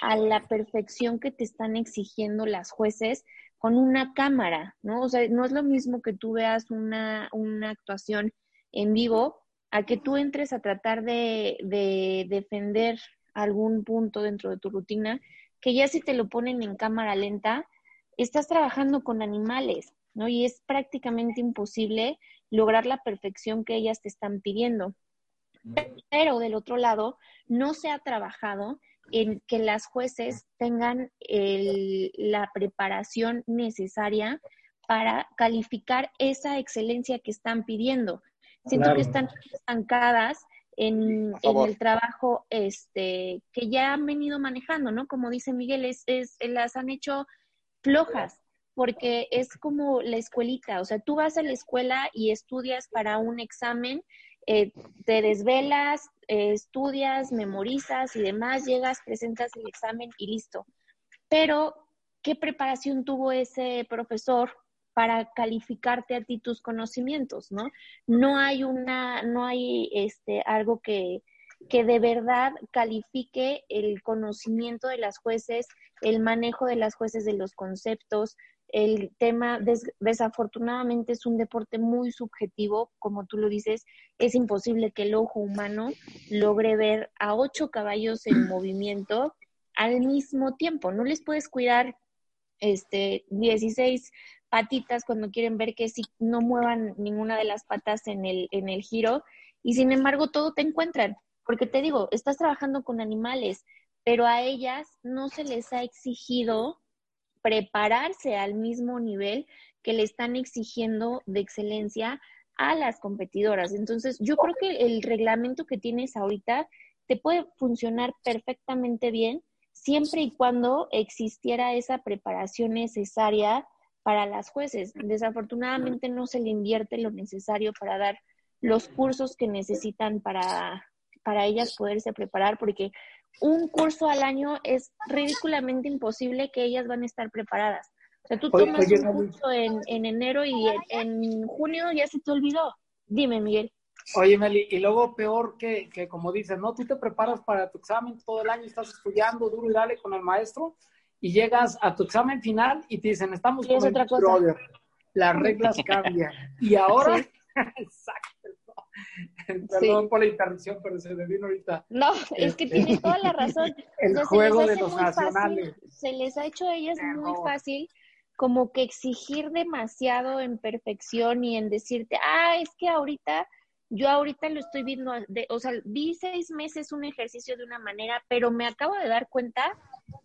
Speaker 3: a la perfección que te están exigiendo las jueces con una cámara, ¿no? O sea, no es lo mismo que tú veas una, actuación en vivo a que tú entres a tratar de, de defender algún punto dentro de tu rutina, que ya si te lo ponen en cámara lenta, estás trabajando con animales, ¿no? Y es prácticamente imposible lograr la perfección que ellas te están pidiendo. Pero del otro lado, no se ha trabajado en que las jueces tengan la preparación necesaria para calificar esa excelencia que están pidiendo. Siento que están estancadas en, el trabajo este, que ya han venido manejando, ¿no? Como dice Miguel, es, es, las han hecho flojas, porque es como la escuelita, o sea, tú vas a la escuela y estudias para un examen, eh, te desvelas, eh, estudias, memorizas y demás, llegas, presentas el examen y listo. Pero, ¿qué preparación tuvo ese profesor para calificarte a ti tus conocimientos, ¿no? No hay una, no hay este algo que, que de verdad califique el conocimiento de las jueces, el manejo de las jueces de los conceptos. El tema, desafortunadamente, es un deporte muy subjetivo, como tú lo dices, es imposible que el ojo humano logre ver a ocho caballos en movimiento al mismo tiempo. No les puedes cuidar este 16 patitas cuando quieren ver que si no muevan ninguna de las patas en el, en el giro y sin embargo todo te encuentran, porque te digo, estás trabajando con animales, pero a ellas no se les ha exigido prepararse al mismo nivel que le están exigiendo de excelencia a las competidoras. Entonces, yo creo que el reglamento que tienes ahorita te puede funcionar perfectamente bien siempre y cuando existiera esa preparación necesaria para las jueces. Desafortunadamente no se le invierte lo necesario para dar los cursos que necesitan para, para ellas poderse preparar, porque un curso al año es ridículamente imposible que ellas van a estar preparadas. O sea, tú tomas un curso en, en enero y en, junio ya se te olvidó. Dime, Miguel.
Speaker 2: Oye, Meli, y luego peor que, que, como dices, ¿no? Tú te preparas para tu examen todo el año, estás estudiando duro y dale con el maestro, y llegas a tu examen final y te dicen, estamos con el brother. Las reglas cambian. Y ahora, exacto. Perdón por la interrupción, pero se me vino ahorita.
Speaker 3: No, es que tiene toda la razón.
Speaker 2: El juego de los nacionales.
Speaker 3: se les ha hecho a ellas muy fácil como que exigir demasiado en perfección y en decirte, ah, es que ahorita, yo ahorita lo estoy viendo, de, o sea, vi seis meses un ejercicio de una manera, pero me acabo de dar cuenta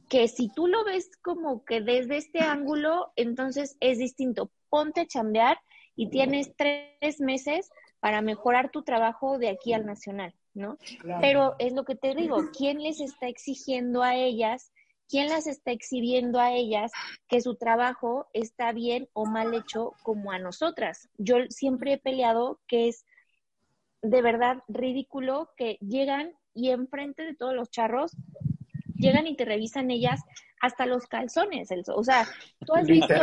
Speaker 3: que si tú lo ves como que desde este ángulo, entonces es distinto. Ponte a chambear y tienes tres meses para mejorar tu trabajo de aquí al nacional, ¿no? Pero es lo que te digo, ¿quién les está exigiendo a ellas? ¿Quién las está exhibiendo a ellas que su trabajo está bien o mal hecho como a nosotras? Yo siempre he peleado que es de verdad ridículo que llegan y enfrente de todos los charros llegan y te revisan ellas hasta los calzones. O sea, tú has visto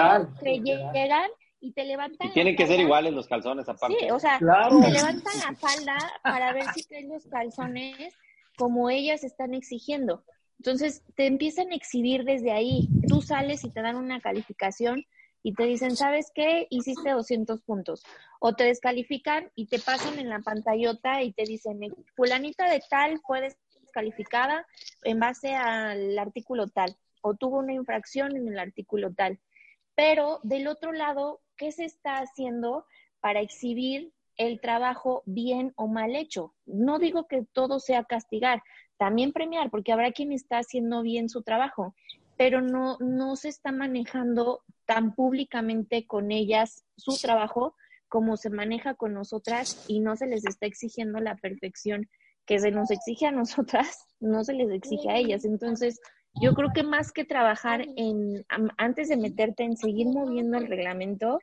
Speaker 3: que llegan y te levantan.
Speaker 4: Y tienen que ser iguales los calzones, aparte.
Speaker 3: Sí, o sea, te levantan la falda para ver si traes los calzones como ellas están exigiendo. Entonces, te empiezan a exhibir desde ahí. Tú sales y te dan una calificación y te dicen, ¿sabes qué? Hiciste 200 puntos. O te descalifican y te pasan en la pantallota y te dicen, fulanita de tal puedes calificada en base al artículo tal o tuvo una infracción en el artículo tal. Pero del otro lado, ¿qué se está haciendo para exhibir el trabajo bien o mal hecho? No digo que todo sea castigar, también premiar, porque habrá quien está haciendo bien su trabajo, pero no, no se está manejando tan públicamente con ellas su trabajo como se maneja con nosotras y no se les está exigiendo la perfección que se nos exige a nosotras, no se les exige a ellas. Entonces, yo creo que más que trabajar en, antes de meterte en seguir moviendo el reglamento,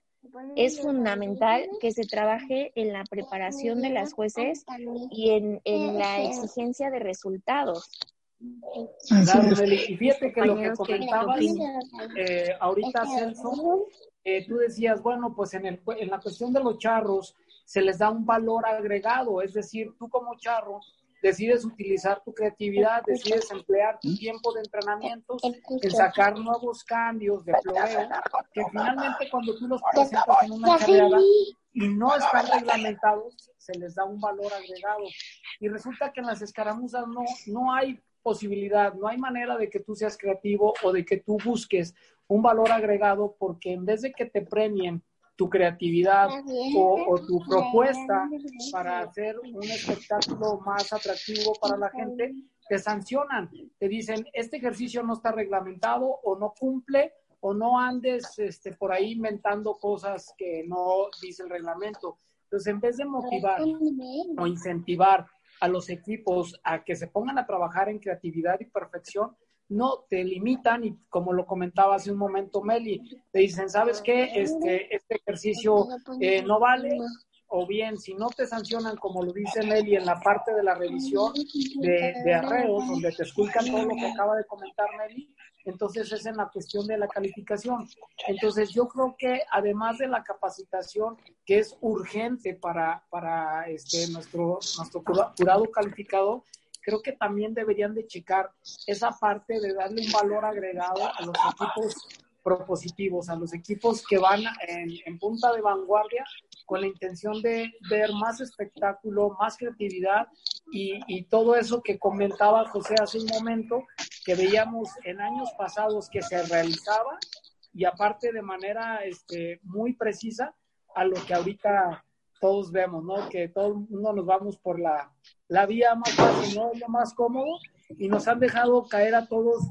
Speaker 3: es fundamental que se trabaje en la preparación de las jueces y en, la exigencia de resultados.
Speaker 2: y fíjate que lo que comentabas eh, ahorita, Celso, eh, tú decías, bueno, pues en, el, en la cuestión de los charros, se les da un valor agregado, es decir, tú como charro decides utilizar tu creatividad, decides emplear tu tiempo de entrenamiento en sacar nuevos cambios de floreo, que finalmente cuando tú los presentas en una carrera y no están reglamentados, se les da un valor agregado. Y resulta que en las escaramuzas no, no hay posibilidad, no hay manera de que tú seas creativo o de que tú busques un valor agregado porque en vez de que te premien tu creatividad o, tu propuesta para hacer un espectáculo más atractivo para la gente, te sancionan, te dicen, este ejercicio no está reglamentado o no cumple o no andes este, por ahí inventando cosas que no dice el reglamento. Entonces, en vez de motivar o incentivar a los equipos a que se pongan a trabajar en creatividad y perfección, no te limitan y como lo comentaba hace un momento Meli, te dicen, ¿sabes qué? Este, este ejercicio eh, no vale, o bien si no te sancionan, como lo dice Meli en la parte de la revisión de, de arreos, donde te esculcan todo lo que acaba de comentar Meli, entonces es en la cuestión de la calificación. Entonces yo creo que además de la capacitación que es urgente para, para este, nuestro, nuestro jurado calificado, creo que también deberían de checar esa parte de darle un valor agregado a los equipos propositivos, a los equipos que van en, punta de vanguardia con la intención de ver más espectáculo, más creatividad y, y, todo eso que comentaba José hace un momento, que veíamos en años pasados que se realizaba y aparte de manera este, muy precisa a lo que ahorita todos vemos, ¿no? Que todo mundo nos vamos por la, la vía más fácil, ¿no? Lo más cómodo y nos han dejado caer a todos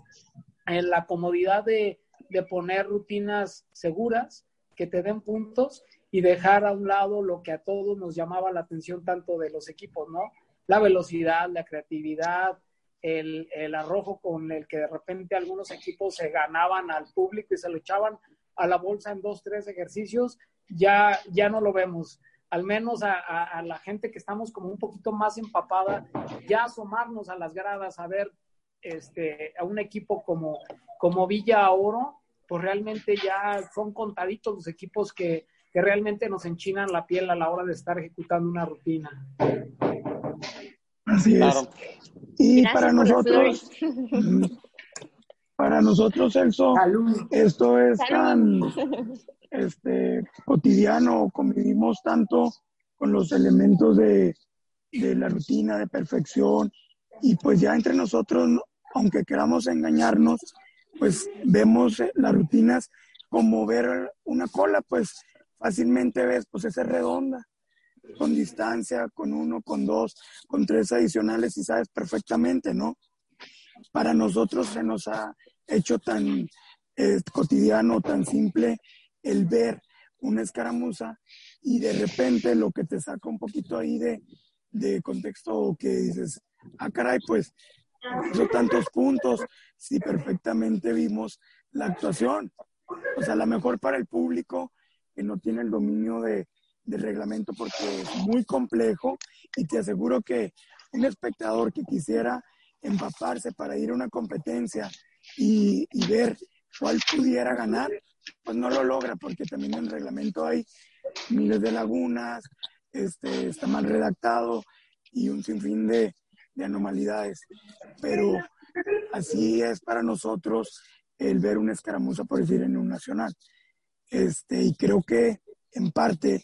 Speaker 2: en la comodidad de, de poner rutinas seguras que te den puntos y dejar a un lado lo que a todos nos llamaba la atención tanto de los equipos, ¿no? La velocidad, la creatividad, el, el, arrojo con el que de repente algunos equipos se ganaban al público y se lo echaban a la bolsa en dos, tres ejercicios, ya, ya no lo vemos. Al menos a, a, la gente que estamos como un poquito más empapada, ya asomarnos a las gradas, a ver este, a un equipo como, como Villa Oro, pues realmente ya son contaditos los equipos que, que realmente nos enchinan la piel a la hora de estar ejecutando una rutina.
Speaker 6: Así es. Y para nosotros, para nosotros, Celso, esto es tan este, cotidiano, convivimos tanto con los elementos de, de la rutina, de perfección, y pues ya entre nosotros, aunque queramos engañarnos, pues vemos las rutinas como ver una cola, pues fácilmente ves, pues es redonda con distancia, con uno, con dos, con tres adicionales y sabes perfectamente, ¿no? Para nosotros se nos ha hecho tan eh, cotidiano, tan simple el ver una escaramuza y de repente lo que te saca un poquito ahí de, de contexto que dices, ah, caray, pues hizo tantos puntos, si perfectamente vimos la actuación. O sea, a mejor para el público que no tiene el dominio de, del reglamento porque es muy complejo y te aseguro que un espectador que quisiera empaparse para ir a una competencia y, ver cuál pudiera ganar, pues no lo logra porque también en el reglamento hay miles de lagunas, este, está mal redactado y un sinfín de, de anomalidades. Pero así es para nosotros el ver una escaramuza, por decir, en un nacional. Este, y creo que en parte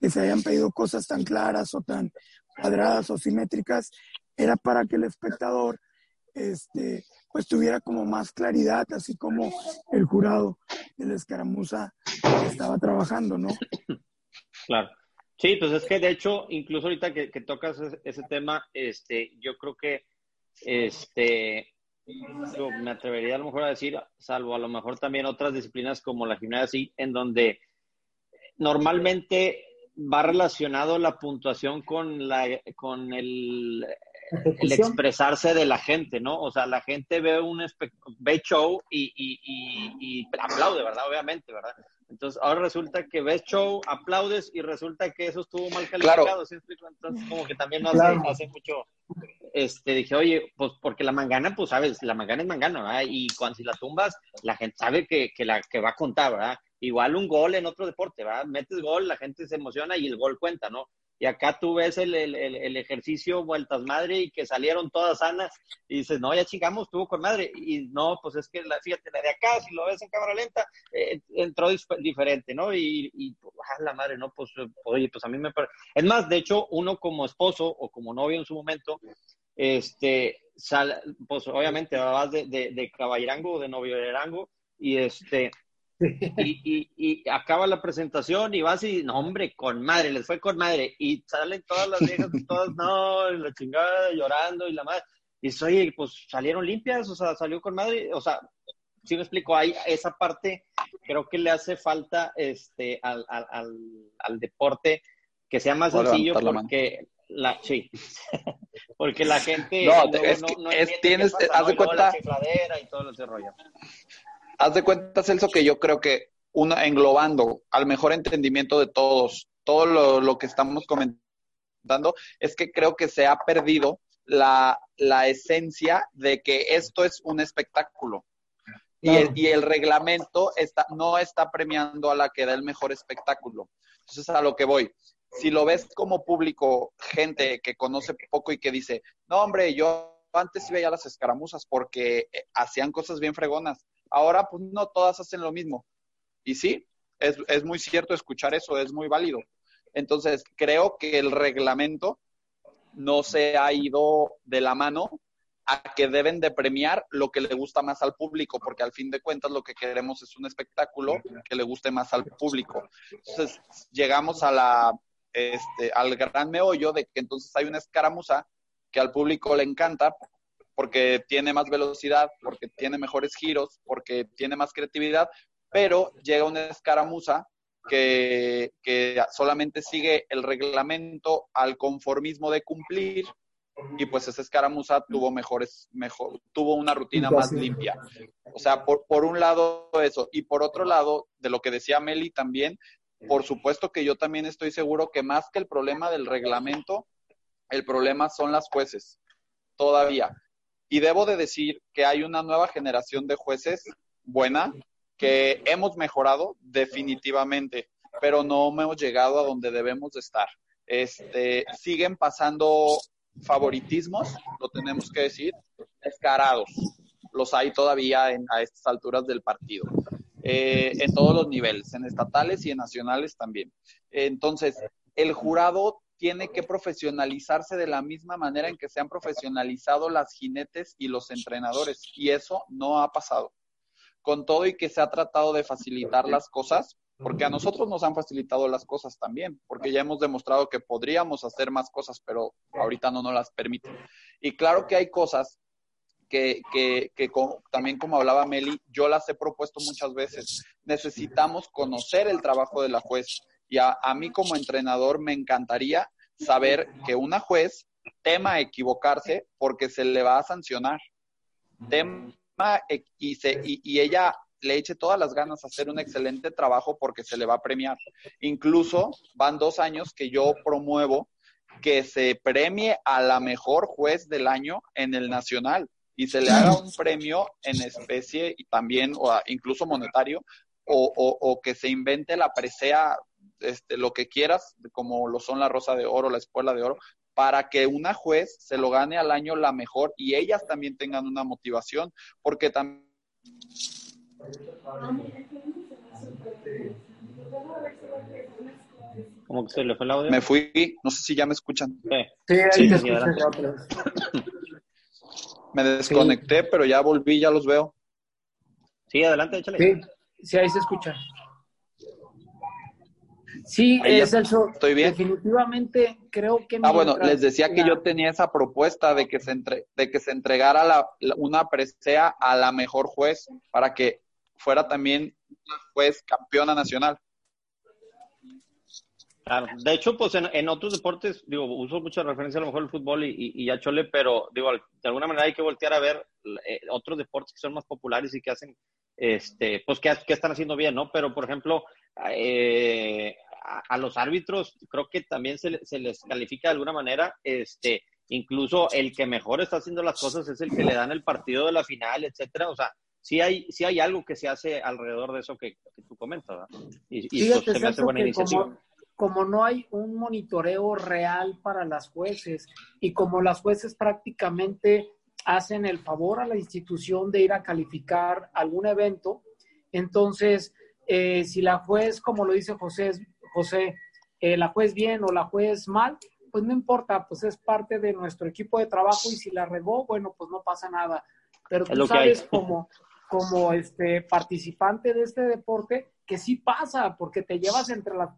Speaker 6: que se hayan pedido cosas tan claras o tan cuadradas o simétricas, era para que el espectador este, pues tuviera como más claridad, así como el jurado de la escaramuza estaba trabajando, ¿no?
Speaker 4: Claro. Sí, pues es que de hecho, incluso ahorita que, tocas ese, tema, este, yo creo que este, yo me atrevería a lo mejor a decir, salvo a lo mejor también otras disciplinas como la gimnasia, en donde normalmente va relacionado la puntuación con la con el, el, expresarse de la gente, ¿no? O sea, la gente ve un ve show y, y, y, aplaude, ¿verdad? Obviamente, ¿verdad? Entonces, ahora resulta que ves show, aplaudes y resulta que eso estuvo mal calificado, ¿sí Entonces, como que también no hace, mucho, este, dije, oye, pues porque la mangana, pues sabes, la mangana es mangana, ¿verdad? Y cuando si la tumbas, la gente sabe que, que, la, que va a contar, ¿verdad? igual un gol en otro deporte, ¿verdad? Metes gol, la gente se emociona y el gol cuenta, ¿no? Y acá tú ves el, el, el, ejercicio vueltas madre y que salieron todas sanas y dices, no, ya chingamos, estuvo con madre. Y no, pues es que, la, fíjate, la de acá, si lo ves en cámara lenta, eh, entró diferente, ¿no? Y, y ah, la madre, ¿no? Pues, oye, pues a mí me parece. Es más, de hecho, uno como esposo o como novio en su momento, este, sal, pues obviamente vas de, de, de caballerango o de novio y este y, y, acaba la presentación y vas y, no, hombre, con madre, les fue con madre. Y salen todas las viejas, todas, no, la chingada, llorando y la madre. Y soy, pues salieron limpias, o sea, salió con madre. O sea, si me explico, hay esa parte, creo que le hace falta este, al, al, al, deporte que sea más sencillo porque la, sí, Porque la gente
Speaker 5: no, es, no, es tienes, haz de cuenta,
Speaker 4: y todo ese rollo.
Speaker 5: Haz de cuenta, Celso, que yo creo que una, englobando al mejor entendimiento de todos, todo lo, lo que estamos comentando, es que creo que se ha perdido la, la esencia de que esto es un espectáculo. Y, el, y, el, reglamento está, no está premiando a la que da el mejor espectáculo. Entonces, a lo que voy si lo ves como público, gente que conoce poco y que dice, no, hombre, yo antes sí veía las escaramuzas porque eh, hacían cosas bien fregonas. Ahora, pues no, todas hacen lo mismo. Y sí, es, es muy cierto escuchar eso, es muy válido. Entonces, creo que el reglamento no se ha ido de la mano a que deben de premiar lo que le gusta más al público, porque al fin de cuentas lo que queremos es un espectáculo que le guste más al público. Entonces, llegamos a este, al gran meollo de que entonces hay una escaramuza que al público le encanta porque tiene más velocidad, porque tiene mejores giros, porque tiene más creatividad, pero llega una escaramuza que, que solamente sigue el reglamento al conformismo de cumplir y pues esa escaramuza tuvo mejores, mejor, tuvo una rutina más limpia. O sea, por, por un lado eso, y por otro lado, de lo que decía Meli también, por supuesto que yo también estoy seguro que más que el problema del reglamento, el problema son las jueces, todavía. Y debo de decir que hay una nueva generación de jueces buena, que hemos mejorado definitivamente, pero no hemos llegado a donde debemos de estar. Este, siguen pasando favoritismos, lo tenemos que decir, descarados. Los hay todavía en, a estas alturas del partido. Eh, en todos los niveles, en estatales y en nacionales también. Entonces, el jurado tiene que profesionalizarse de la misma manera en que se han profesionalizado las jinetes y los entrenadores, y eso no ha pasado. Con todo y que se ha tratado de facilitar las cosas, porque a nosotros nos han facilitado las cosas también, porque ya hemos demostrado que podríamos hacer más cosas, pero ahorita no nos las permiten. Y claro que hay cosas que, que, que también como hablaba Meli, yo las he propuesto muchas veces. Necesitamos conocer el trabajo de la juez. Y a, mí como entrenador me encantaría saber que una juez tema equivocarse porque se le va a sancionar. Tema y, se, y, ella le eche todas las ganas a hacer un excelente trabajo porque se le va a premiar. Incluso van dos años que yo promuevo que se premie a la mejor juez del año en el nacional y se le haga un premio en especie y también, o incluso monetario, o, o, que se invente la presea, este, lo que quieras, como lo son la Rosa de Oro, la Espuela de Oro, para que una juez se lo gane al año la mejor y ellas también tengan una motivación, porque también...
Speaker 4: ¿Cómo que se le fue el audio?
Speaker 5: Me fui, no sé si ya me escuchan.
Speaker 2: Sí, sí, sí,
Speaker 5: Me desconecté, pero ya volví, ya los veo.
Speaker 4: Sí, adelante, échale.
Speaker 2: Sí, sí ahí se escucha. Sí, es eso.
Speaker 5: ¿Estoy bien?
Speaker 2: Definitivamente creo que.
Speaker 5: Ah, bueno, les decía que yo tenía esa propuesta de que se, entre, de que se entregara la, una presea a la mejor juez para que fuera también una juez campeona nacional.
Speaker 4: Claro. De hecho, pues en, otros deportes, digo, uso mucha referencia a lo mejor el fútbol y, y, y, a Chole, pero digo, de alguna manera hay que voltear a ver eh, otros deportes que son más populares y que hacen, este, pues que, que están haciendo bien, ¿no? Pero, por ejemplo, eh, a, los árbitros creo que también se, se, les califica de alguna manera, este, incluso el que mejor está haciendo las cosas es el que le dan el partido de la final, etcétera, o sea, sí hay, sí hay algo que se hace alrededor de eso que, que tú comentas, ¿verdad? Y, y pues, se me hace buena iniciativa
Speaker 2: como no hay un monitoreo real para las jueces y como las jueces prácticamente hacen el favor a la institución de ir a calificar algún evento, entonces eh, si la juez, como lo dice José, José eh, la juez bien o la juez mal, pues no importa, pues es parte de nuestro equipo de trabajo y si la regó, bueno, pues no pasa nada. Pero tú sabes como, como este participante de este deporte que sí pasa, porque te llevas entre las,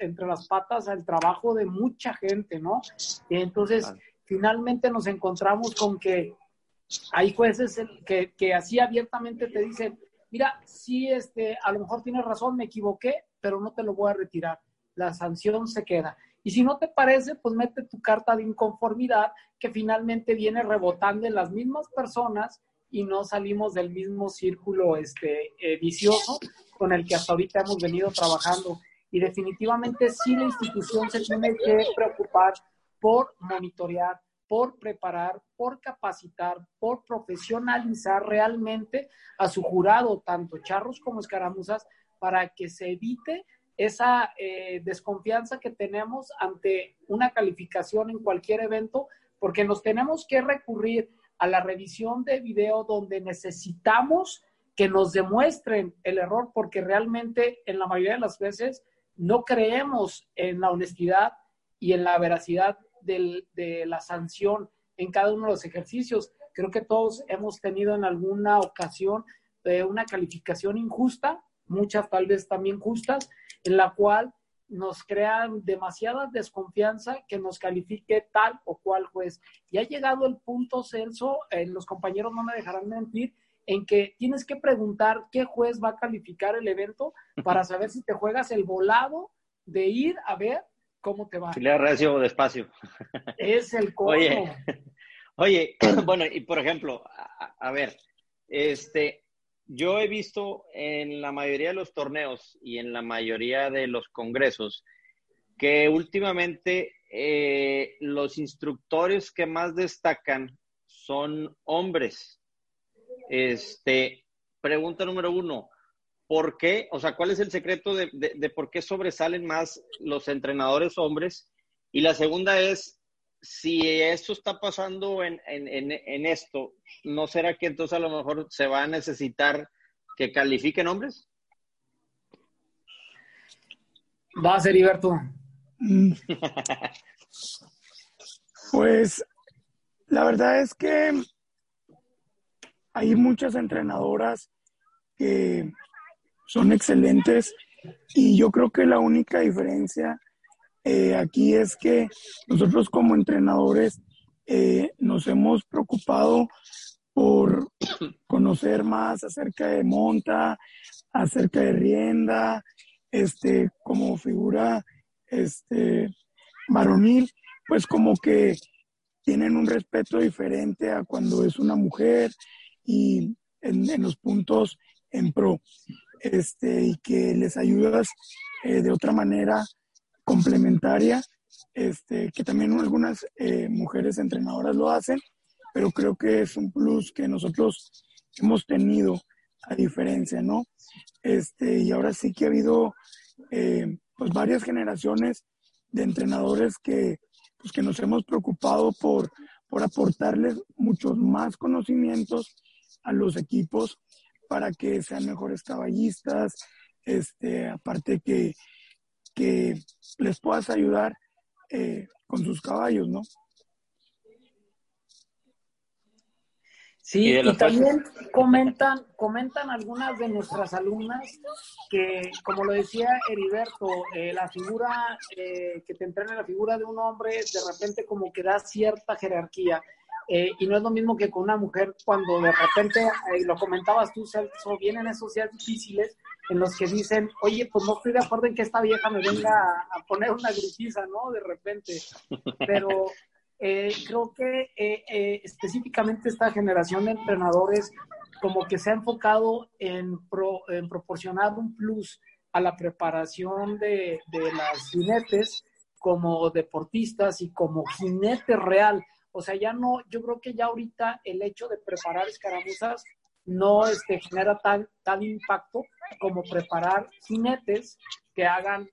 Speaker 2: entre las patas al trabajo de mucha gente, ¿no? Y entonces, finalmente nos encontramos con que hay jueces que, que así abiertamente te dicen, mira, sí, este, a lo mejor tienes razón, me equivoqué, pero no te lo voy a retirar. La sanción se queda. Y si no te parece, pues mete tu carta de inconformidad que finalmente viene rebotando en las mismas personas y no salimos del mismo círculo este, eh, vicioso con el que hasta ahorita hemos venido trabajando. Y definitivamente sí la institución se tiene que preocupar por monitorear, por preparar, por capacitar, por profesionalizar realmente a su jurado, tanto charros como escaramuzas, para que se evite esa eh, desconfianza que tenemos ante una calificación en cualquier evento, porque nos tenemos que recurrir a la revisión de video donde necesitamos que nos demuestren el error, porque realmente en la mayoría de las veces no creemos en la honestidad y en la veracidad de la sanción en cada uno de los ejercicios. Creo que todos hemos tenido en alguna ocasión eh, una calificación injusta, muchas tal vez también justas, en la cual nos crean demasiada desconfianza que nos califique tal o cual juez. Y ha llegado el punto, Celso, eh, los compañeros no me dejarán mentir, en que tienes que preguntar qué juez va a calificar el evento para saber si te juegas el volado de ir a ver cómo te va.
Speaker 4: le recio despacio.
Speaker 2: Es el cómo.
Speaker 4: Oye, oye, bueno, y por ejemplo, a, ver, este, yo he visto en la mayoría de los torneos y en la mayoría de los congresos que últimamente eh, los instructores que más destacan son hombres. Este, pregunta número uno, ¿por qué? O sea, ¿cuál es el secreto de, por qué sobresalen más los entrenadores hombres? Y la segunda es, si esto está pasando en, esto, ¿no será que entonces a lo mejor se va a necesitar que califiquen hombres?
Speaker 2: Va a ser Iberto. Mm.
Speaker 6: pues la verdad es que hay muchas entrenadoras que son excelentes y yo creo que la única diferencia eh, aquí es que nosotros como entrenadores eh, nos hemos preocupado por conocer más acerca de monta, acerca de rienda, este, como figura este, varonil, pues como que tienen un respeto diferente a cuando es una mujer y en, en los puntos en pro este, y que les ayudas eh, de otra manera complementaria, este, que también algunas eh, mujeres entrenadoras lo hacen, pero creo que es un plus que nosotros hemos tenido a diferencia, ¿no? Este, y ahora sí que ha habido eh, pues varias generaciones de entrenadores que, pues que nos hemos preocupado por, por aportarles muchos más conocimientos a los equipos para que sean mejores caballistas, este, aparte que, que les puedas ayudar eh, con sus caballos, ¿no?
Speaker 2: Sí, y, también comentan, comentan algunas de nuestras alumnas que, como lo decía Heriberto, eh, la figura eh, que te entrena la figura de un hombre, de repente como que da cierta jerarquía. Eh, y no es lo mismo que con una mujer cuando de repente, eh, lo comentabas tú, Celso, vienen esos días difíciles en los que dicen, oye, pues no estoy de acuerdo en que esta vieja me venga a, poner una gritiza, ¿no? De repente. Pero eh, creo que específicamente esta generación de entrenadores como que se ha enfocado en, en proporcionar un plus a la preparación de, de las jinetes como deportistas y como jinete real o sea, ya no, yo creo que ya ahorita el hecho de preparar escaramuzas no este, genera tal, tal impacto como preparar jinetes que hagan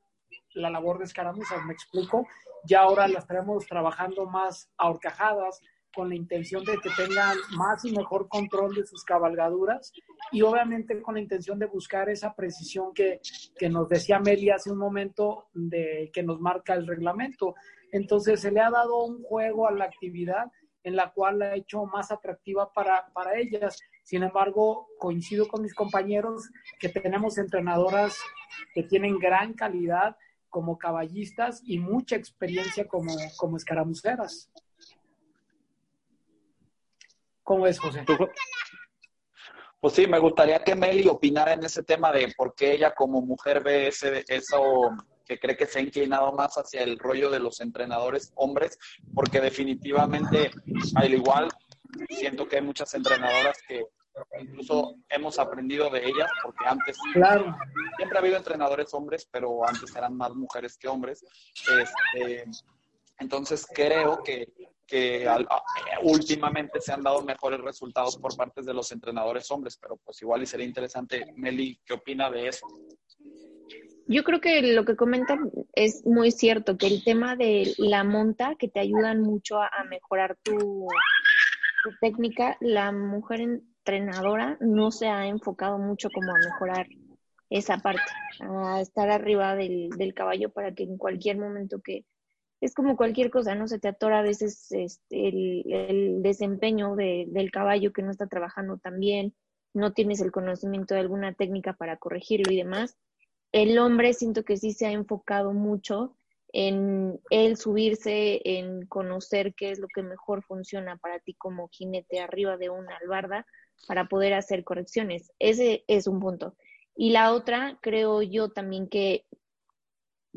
Speaker 2: la labor de escaramuzas, me explico. Ya ahora las tenemos trabajando más ahorcajadas con la intención de que tengan más y mejor control de sus cabalgaduras y obviamente con la intención de buscar esa precisión que, que nos decía Meli hace un momento de que nos marca el reglamento. Entonces se le ha dado un juego a la actividad en la cual la ha hecho más atractiva para, ellas. Sin embargo, coincido con mis compañeros que tenemos entrenadoras que tienen gran calidad como caballistas y mucha experiencia como, como escaramuceras. ¿Cómo es, José?
Speaker 5: Pues sí, me gustaría que Meli opinara en ese tema de por qué ella como mujer ve ese, eso, que cree que se ha inclinado más hacia el rollo de los entrenadores hombres, porque definitivamente, al igual, siento que hay muchas entrenadoras que incluso hemos aprendido de ellas, porque antes
Speaker 2: claro.
Speaker 5: siempre ha habido entrenadores hombres, pero antes eran más mujeres que hombres. Este, entonces creo que, que últimamente se han dado mejores resultados por parte de los entrenadores hombres, pero pues igual y sería interesante, Meli, ¿qué opina de eso?
Speaker 3: Yo creo que lo que comentan es muy cierto, que el tema de la monta, que te ayudan mucho a, mejorar tu, tu, técnica, la mujer entrenadora no se ha enfocado mucho como a mejorar esa parte, a estar arriba del, del caballo para que en cualquier momento que es como cualquier cosa, ¿no? Se te atora a veces este, el, desempeño del caballo que no está trabajando tan bien, no tienes el conocimiento de alguna técnica para corregirlo y demás. El hombre siento que sí se ha enfocado mucho en él subirse, en conocer qué es lo que mejor funciona para ti como jinete arriba de una albarda para poder hacer correcciones. Ese es un punto. Y la otra, creo yo también que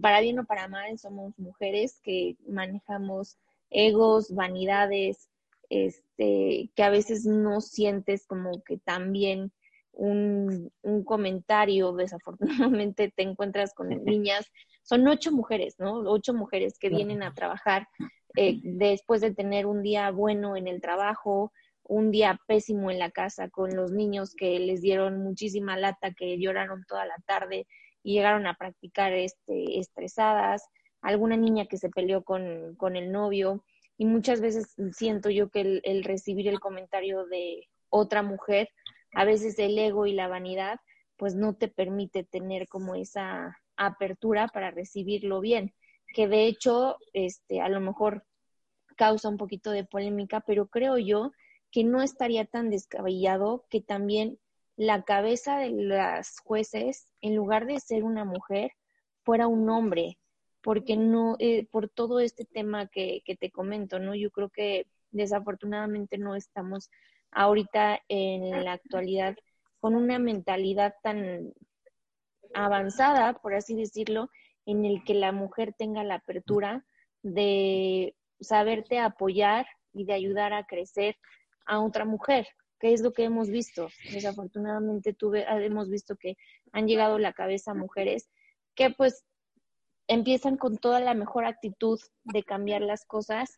Speaker 3: para bien o para mal, somos mujeres que manejamos egos, vanidades, este, que a veces no sientes como que también un, un comentario, desafortunadamente te encuentras con niñas, son ocho mujeres, ¿no? Ocho mujeres que vienen a trabajar eh, después de tener un día bueno en el trabajo, un día pésimo en la casa con los niños que les dieron muchísima lata, que lloraron toda la tarde, y llegaron a practicar este, estresadas, alguna niña que se peleó con, con el novio y muchas veces siento yo que el, el, recibir el comentario de otra mujer, a veces el ego y la vanidad, pues no te permite tener como esa apertura para recibirlo bien, que de hecho, este, a lo mejor causa un poquito de polémica, pero creo yo que no estaría tan descabellado que también la cabeza de las jueces, en lugar de ser una mujer, fuera un hombre, porque no, eh, por todo este tema que, que te comento, ¿no? Yo creo que desafortunadamente no estamos ahorita en la actualidad con una mentalidad tan avanzada, por así decirlo, en el que la mujer tenga la apertura de saberte apoyar y de ayudar a crecer a otra mujer. ¿Qué es lo que hemos visto? Desafortunadamente tuve, hemos visto que han llegado a la cabeza mujeres que pues empiezan con toda la mejor actitud de cambiar las cosas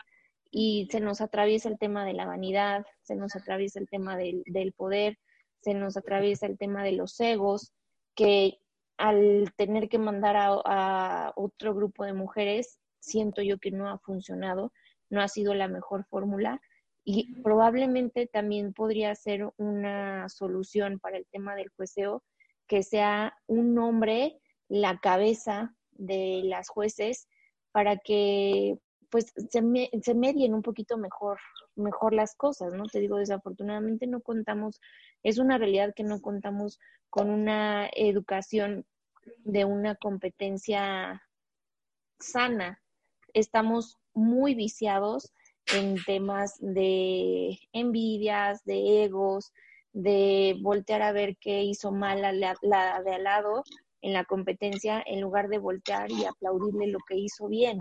Speaker 3: y se nos atraviesa el tema de la vanidad, se nos atraviesa el tema del, poder, se nos atraviesa el tema de los egos, que al tener que mandar a, otro grupo de mujeres, siento yo que no ha funcionado, no ha sido la mejor fórmula y probablemente también podría ser una solución para el tema del jueceo que sea un hombre la cabeza de las jueces para que pues se, se medien un poquito mejor, mejor las cosas, ¿no? Te digo, desafortunadamente no contamos, es una realidad que no contamos con una educación de una competencia sana. Estamos muy viciados en temas de envidias, de egos, de voltear a ver qué hizo mal la, la, de al lado en la competencia en lugar de voltear y aplaudirle lo que hizo bien,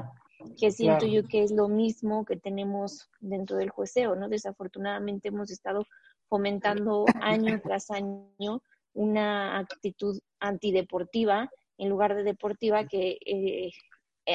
Speaker 3: que siento yo que es lo mismo que tenemos dentro del jueceo, ¿no? Desafortunadamente hemos estado fomentando año tras año una actitud antideportiva en lugar de deportiva que eh,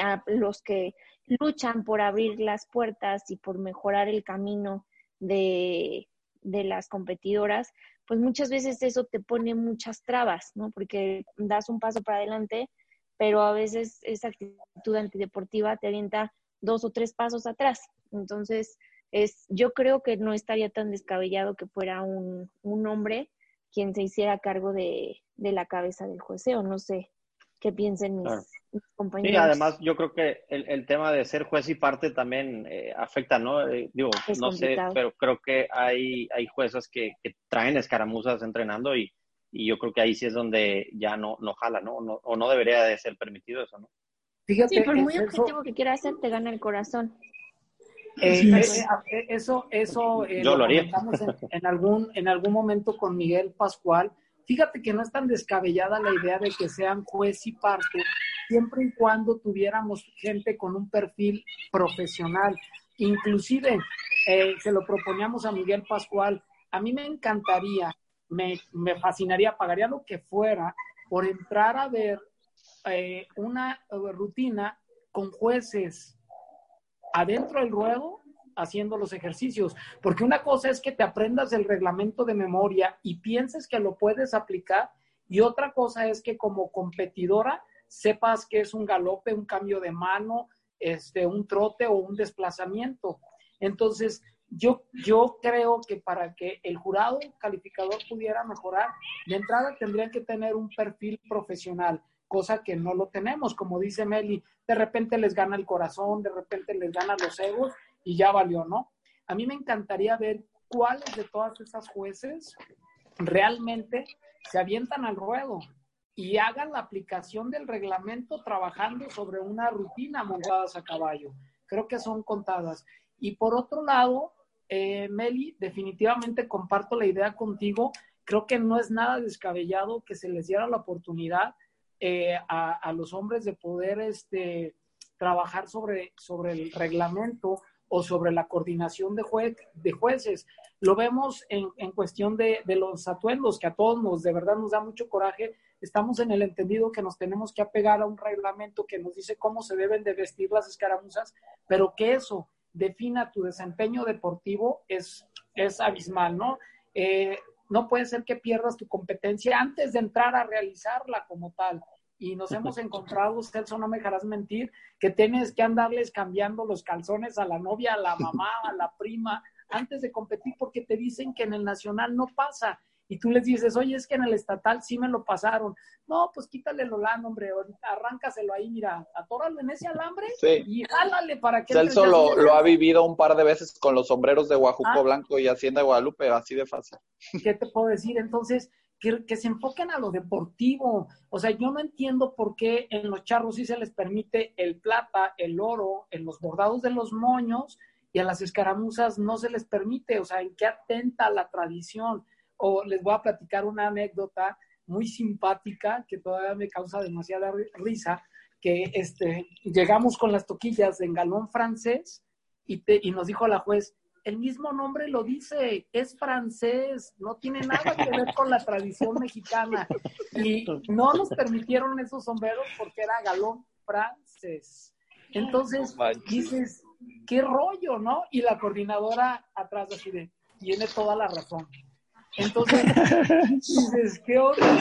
Speaker 3: a los que luchan por abrir las puertas y por mejorar el camino de, de las competidoras, pues muchas veces eso te pone muchas trabas, ¿no? Porque das un paso para adelante, pero a veces esa actitud antideportiva te avienta dos o tres pasos atrás. Entonces, es, yo creo que no estaría tan descabellado que fuera un, un hombre quien se hiciera cargo de, de la cabeza del jueceo. No sé qué piensen mis, compañeros.
Speaker 4: Sí, además yo creo que el, el, tema de ser juez y parte también eh, afecta, ¿no? Eh, digo, no sé, pero creo que hay, hay juezas que, que traen escaramuzas entrenando y, y, yo creo que ahí sí es donde ya no, no jala, ¿no? ¿no? O no debería de ser permitido eso, ¿no?
Speaker 3: Fíjate, sí, por muy objetivo que quiera hacer, te gana el corazón.
Speaker 2: Eh, eh, eso, eso eh,
Speaker 4: Yo lo, lo haría.
Speaker 2: En, en, algún, en algún momento con Miguel Pascual, Fíjate que no es tan descabellada la idea de que sean juez y parte, siempre y cuando tuviéramos gente con un perfil profesional. Inclusive, eh, se lo proponíamos a Miguel Pascual, a mí me encantaría, me, me fascinaría, pagaría lo que fuera por entrar a ver eh, una rutina con jueces adentro del ruedo haciendo los ejercicios, porque una cosa es que te aprendas el reglamento de memoria y pienses que lo puedes aplicar y otra cosa es que como competidora sepas que es un galope, un cambio de mano, este, un trote o un desplazamiento. Entonces, yo, yo creo que para que el jurado calificador pudiera mejorar, de entrada tendrían que tener un perfil profesional, cosa que no lo tenemos. Como dice Meli, de repente les gana el corazón, de repente les gana los egos y ya valió, ¿no? A mí me encantaría ver cuáles de todas esas jueces realmente se avientan al ruedo y hagan la aplicación del reglamento trabajando sobre una rutina montadas a caballo. Creo que son contadas. Y por otro lado, eh, Meli, definitivamente comparto la idea contigo. Creo que no es nada descabellado que se les diera la oportunidad eh, a, los hombres de poder este, trabajar sobre, sobre el reglamento o sobre la coordinación de, de jueces. Lo vemos en, en cuestión de, de, los atuendos, que a todos nos, de verdad nos da mucho coraje. Estamos en el entendido que nos tenemos que apegar a un reglamento que nos dice cómo se deben de vestir las escaramuzas, pero que eso defina tu desempeño deportivo es, es abismal, ¿no? Eh, no puede ser que pierdas tu competencia antes de entrar a realizarla como tal. Y nos hemos encontrado, Celso, no me dejarás mentir, que tienes que andarles cambiando los calzones a la novia, a la mamá, a la prima, antes de competir, porque te dicen que en el nacional no pasa y tú les dices, oye, es que en el estatal sí me lo pasaron. No, pues quítale el holando, hombre, arráncaselo ahí, mira, atóralo en ese alambre y jálale para que...
Speaker 5: Celso lo, lo, ha vivido un par de veces con los sombreros de Guajuco ah. Blanco y Hacienda de Guadalupe, así de fácil.
Speaker 2: ¿Qué te puedo decir? Entonces, que, que, se enfoquen a lo deportivo. O sea, yo no entiendo por qué en los charros sí se les permite el plata, el oro, en los bordados de los moños y a las escaramuzas no se les permite. O sea, ¿en qué atenta la tradición? O les voy a platicar una anécdota muy simpática que todavía me causa demasiada risa, que este, llegamos con las toquillas en galón francés y, y nos dijo la juez, el mismo nombre lo dice, es francés, no tiene nada que ver con la tradición mexicana. Y no nos permitieron esos sombreros porque era galón francés. Entonces, dices, qué rollo, ¿no? Y la coordinadora atrás así de, tiene toda la razón. Entonces, dices, qué horror.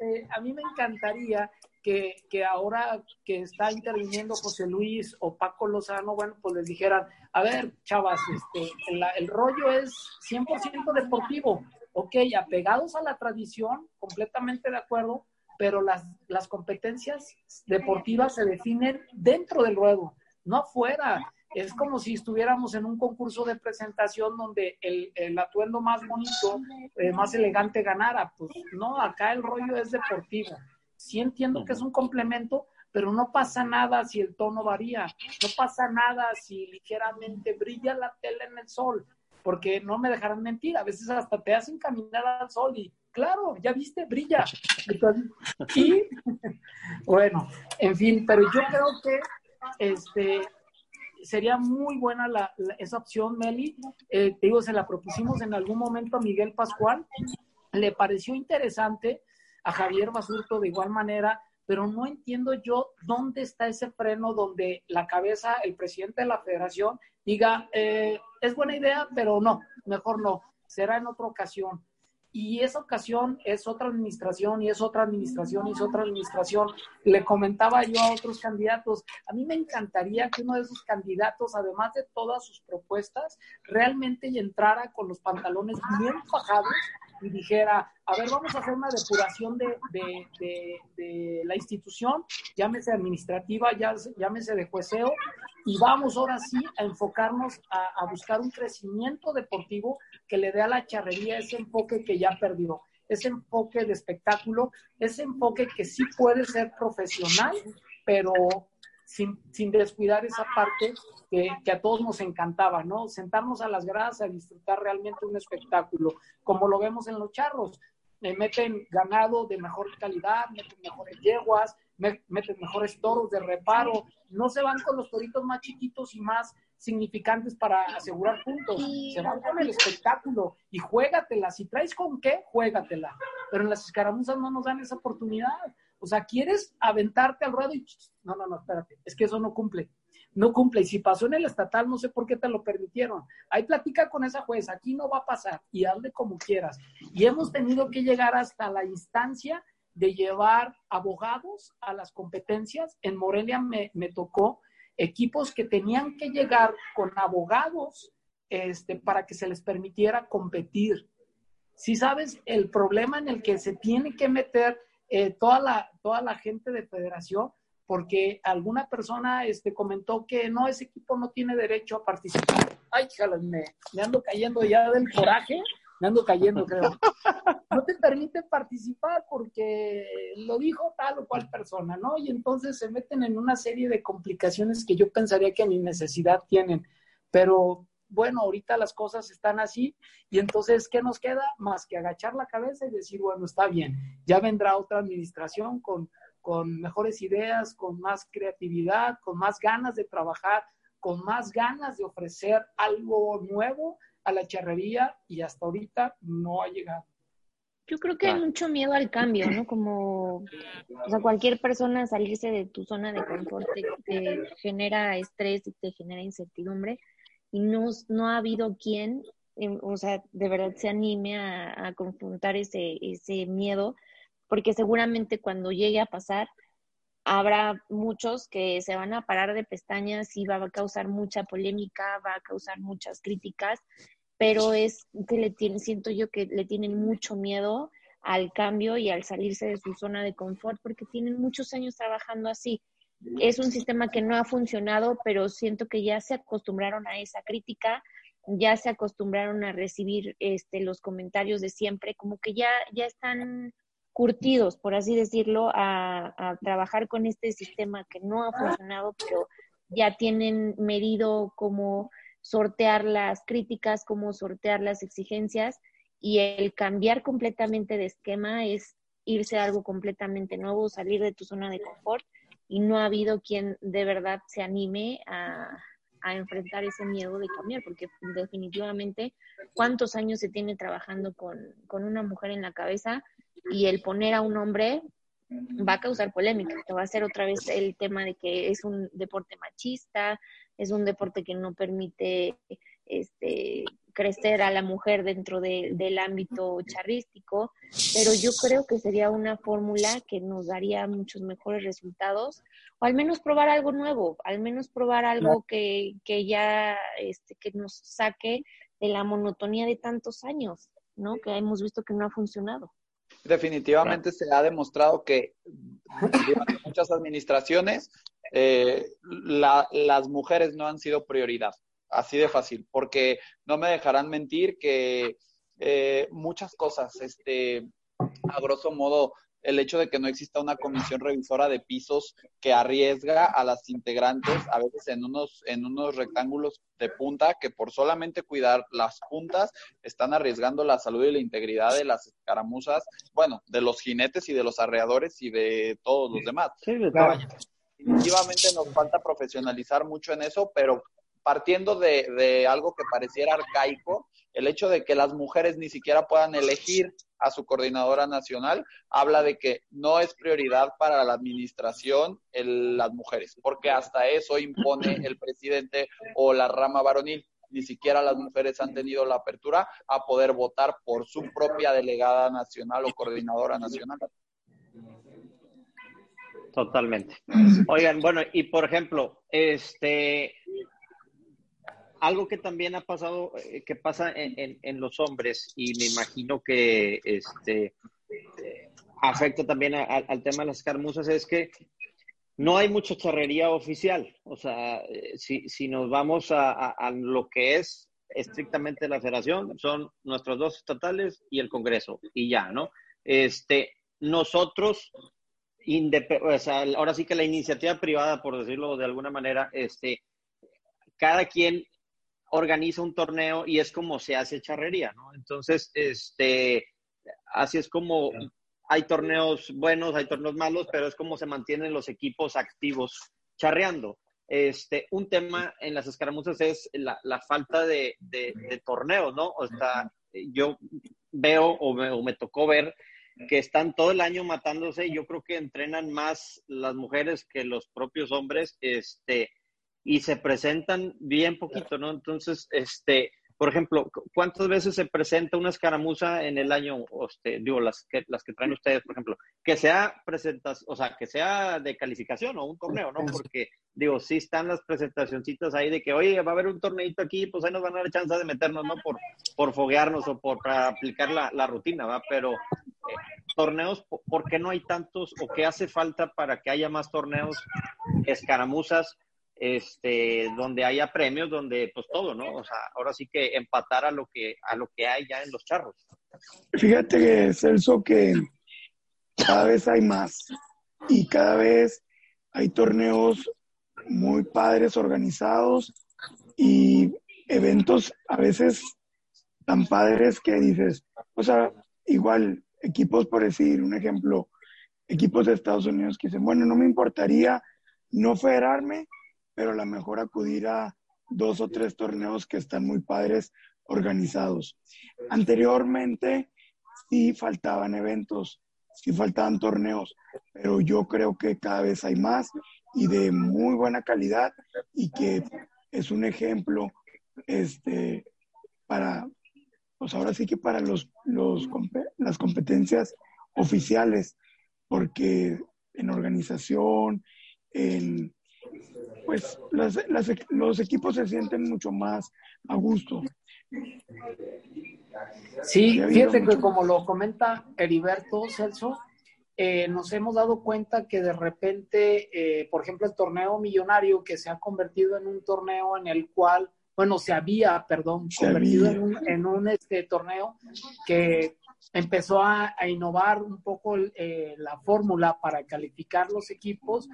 Speaker 2: Eh, a mí me encantaría que, que, ahora que está interviniendo José Luis o Paco Lozano, bueno, pues les dijeran, a ver, chavas, este, el rollo es 100% deportivo, ok, apegados a la tradición, completamente de acuerdo, pero las, las competencias deportivas se definen dentro del ruedo, no afuera es como si estuviéramos en un concurso de presentación donde el, atuendo más bonito, eh, más elegante ganara. Pues no, acá el rollo es deportivo. Sí entiendo que es un complemento, pero no pasa nada si el tono varía, no pasa nada si ligeramente brilla la tela en el sol, porque no me dejarán mentir, a veces hasta te hacen caminar al sol y claro, ya viste, brilla. y bueno, en fin, pero yo creo que este sería muy buena la, esa opción, Meli. Eh, te digo, se la propusimos en algún momento a Miguel Pascual. Le pareció interesante a Javier Basurto de igual manera, pero no entiendo yo dónde está ese freno donde la cabeza, el presidente de la federación, diga, eh, es buena idea, pero no, mejor no, será en otra ocasión y esa ocasión es otra administración y es otra administración y es otra administración. Le comentaba yo a otros candidatos, a mí me encantaría que uno de esos candidatos, además de todas sus propuestas, realmente entrara con los pantalones bien fajados y dijera, a ver, vamos a hacer una depuración de, de, la institución, llámese administrativa, llámese de jueceo, y vamos ahora sí a enfocarnos a buscar un crecimiento deportivo que le dé a la charrería ese enfoque que ya perdió, ese enfoque de espectáculo, ese enfoque que sí puede ser profesional, pero sin, sin descuidar esa parte que, a todos nos encantaba, ¿no? Sentarnos a las gradas a disfrutar realmente un espectáculo, como lo vemos en los charros. Me meten ganado de mejor calidad, meten mejores yeguas, metes mejores toros de reparo, no se van con los toritos más chiquitos y más significantes para asegurar puntos, se van con el espectáculo y juégatela, si traes con qué, juégatela, pero en las escaramuzas no nos dan esa oportunidad, o sea, quieres aventarte al ruedo y no, no, no, espérate, es que eso no cumple. No cumple. Y si pasó en el estatal, no sé por qué te lo permitieron. Ahí platica con esa jueza, aquí no va a pasar. Y hazle como quieras. Y hemos tenido que llegar hasta la instancia de llevar abogados a las competencias. En Morelia me, tocó equipos que tenían que llegar con abogados este, para que se les permitiera competir. Si sabes el problema en el que se tiene que meter eh, toda, la, toda la gente de federación, porque alguna persona este, comentó que no, ese equipo no tiene derecho a participar. Ay, híjole, me, me ando cayendo ya del coraje, me ando cayendo, creo. No te permiten participar porque lo dijo tal o cual persona, ¿no? Y entonces se meten en una serie de complicaciones que yo pensaría que ni necesidad tienen. Pero bueno, ahorita las cosas están así y entonces, ¿qué nos queda? Más que agachar la cabeza y decir, bueno, está bien, ya vendrá otra administración con con mejores ideas, con más creatividad, con más ganas de trabajar, con más ganas de ofrecer algo nuevo a la charrería y hasta ahorita no ha llegado.
Speaker 3: Yo creo que hay mucho miedo al cambio, ¿no? Como, o sea, cualquier persona salirse de tu zona de confort te, genera estrés y te genera incertidumbre y no, no ha habido quien, em, o sea, de verdad se anime a, a confrontar ese, ese miedo porque seguramente cuando llegue a pasar, habrá muchos que se van a parar de pestañas y va a causar mucha polémica, va a causar muchas críticas, pero es que le tienen, siento yo que le tienen mucho miedo al cambio y al salirse de su zona de confort porque tienen muchos años trabajando así. Es un sistema que no ha funcionado, pero siento que ya se acostumbraron a esa crítica, ya se acostumbraron a recibir este los comentarios de siempre, como que ya ya están curtidos, por así decirlo, a, trabajar con este sistema que no ha funcionado, pero ya tienen medido cómo sortear las críticas, cómo sortear las exigencias y el cambiar completamente de esquema es irse a algo completamente nuevo, salir de tu zona de confort y no ha habido quien de verdad se anime a, enfrentar ese miedo de cambiar, porque definitivamente cuántos años se tiene trabajando con, con una mujer en la cabeza y el poner a un hombre va a causar polémica, te va a hacer otra vez el tema de que es un deporte machista, es un deporte que no permite este, crecer a la mujer dentro del ámbito charrístico, pero yo creo que sería una fórmula que nos daría muchos mejores resultados, o al menos probar algo nuevo, al menos probar algo que, que ya este, que nos saque de la monotonía de tantos años, ¿no? Que hemos visto que no ha funcionado.
Speaker 5: Definitivamente se ha demostrado que durante muchas administraciones eh, las mujeres no han sido prioridad, así de fácil, porque no me dejarán mentir que eh, muchas cosas, este, a grosso modo, el hecho de que no exista una comisión revisora de pisos que arriesga a las integrantes a veces en unos en unos rectángulos de punta que por solamente cuidar las puntas están arriesgando la salud y la integridad de las escaramuzas, bueno, de los jinetes y de los arreadores y de todos los demás. Sí, Definitivamente nos falta profesionalizar mucho en eso, pero partiendo de, de algo que pareciera arcaico, el hecho de que las mujeres ni siquiera puedan elegir a su coordinadora nacional, habla de que no es prioridad para la administración las mujeres, porque hasta eso impone el presidente o la rama varonil. Ni siquiera las mujeres han tenido la apertura a poder votar por su propia delegada nacional o coordinadora nacional.
Speaker 4: Totalmente. Oigan, bueno, y por ejemplo, este, algo que también ha pasado, eh, que pasa en, los hombres, y me imagino que este, afecta también al tema de las escaramuzas, es que no hay mucha charrería oficial. O sea, eh, si, nos vamos a, lo que es estrictamente la federación, son nuestros dos estatales y el Congreso, y ya, ¿no? Este, nosotros, o sea, ahora sí que la iniciativa privada, por decirlo de alguna manera, este, cada quien organiza un torneo y es como se hace charrería, ¿no? Entonces, este, así es como hay torneos buenos, hay torneos malos, pero es como se mantienen los equipos activos charreando. Este, un tema en las escaramuzas es la, falta de, torneos, ¿no? O sea, yo veo o me, tocó ver que están todo el año matándose y yo creo que entrenan más las mujeres que los propios hombres, este, y se presentan bien poquito, ¿no? Entonces, este, por ejemplo, ¿cuántas veces se presenta una escaramuza en el año, este, digo, las que, las que traen ustedes, por ejemplo, que sea presentas, o sea, que sea de calificación o un torneo, ¿no? Porque, digo, sí están las presentacioncitas ahí de que, oye, va a haber un torneito aquí, pues ahí nos van a dar chance de meternos, ¿no? Por, por foguearnos o por para aplicar la, la rutina, ¿va? Pero eh, torneos, ¿por qué no hay tantos o qué hace falta para que haya más torneos, escaramuzas? Este, donde haya premios, donde pues todo, ¿no? O sea, ahora sí que empatar a lo que, a lo que hay ya en los charros.
Speaker 6: Fíjate, Celso, que cada vez hay más y cada vez hay torneos muy padres organizados y eventos a veces tan padres que dices, o sea, igual equipos, por decir un ejemplo, equipos de Estados Unidos que dicen, bueno, no me importaría no federarme, pero a lo mejor acudir a dos o tres torneos que están muy padres organizados. Anteriormente sí faltaban eventos, sí faltaban torneos, pero yo creo que cada vez hay más y de muy buena calidad y que es un ejemplo este, para, pues ahora sí que para los, los, las competencias oficiales, porque en organización, en pues los equipos se sienten mucho más a gusto.
Speaker 2: Sí, fíjate que como lo comenta Heriberto Celso, eh, nos hemos dado cuenta que de repente, eh, por ejemplo, el torneo millonario que se ha convertido en un torneo en el cual, bueno, se había, perdón, convertido en un, este, torneo que empezó a, innovar un poco eh, la fórmula para calificar los equipos.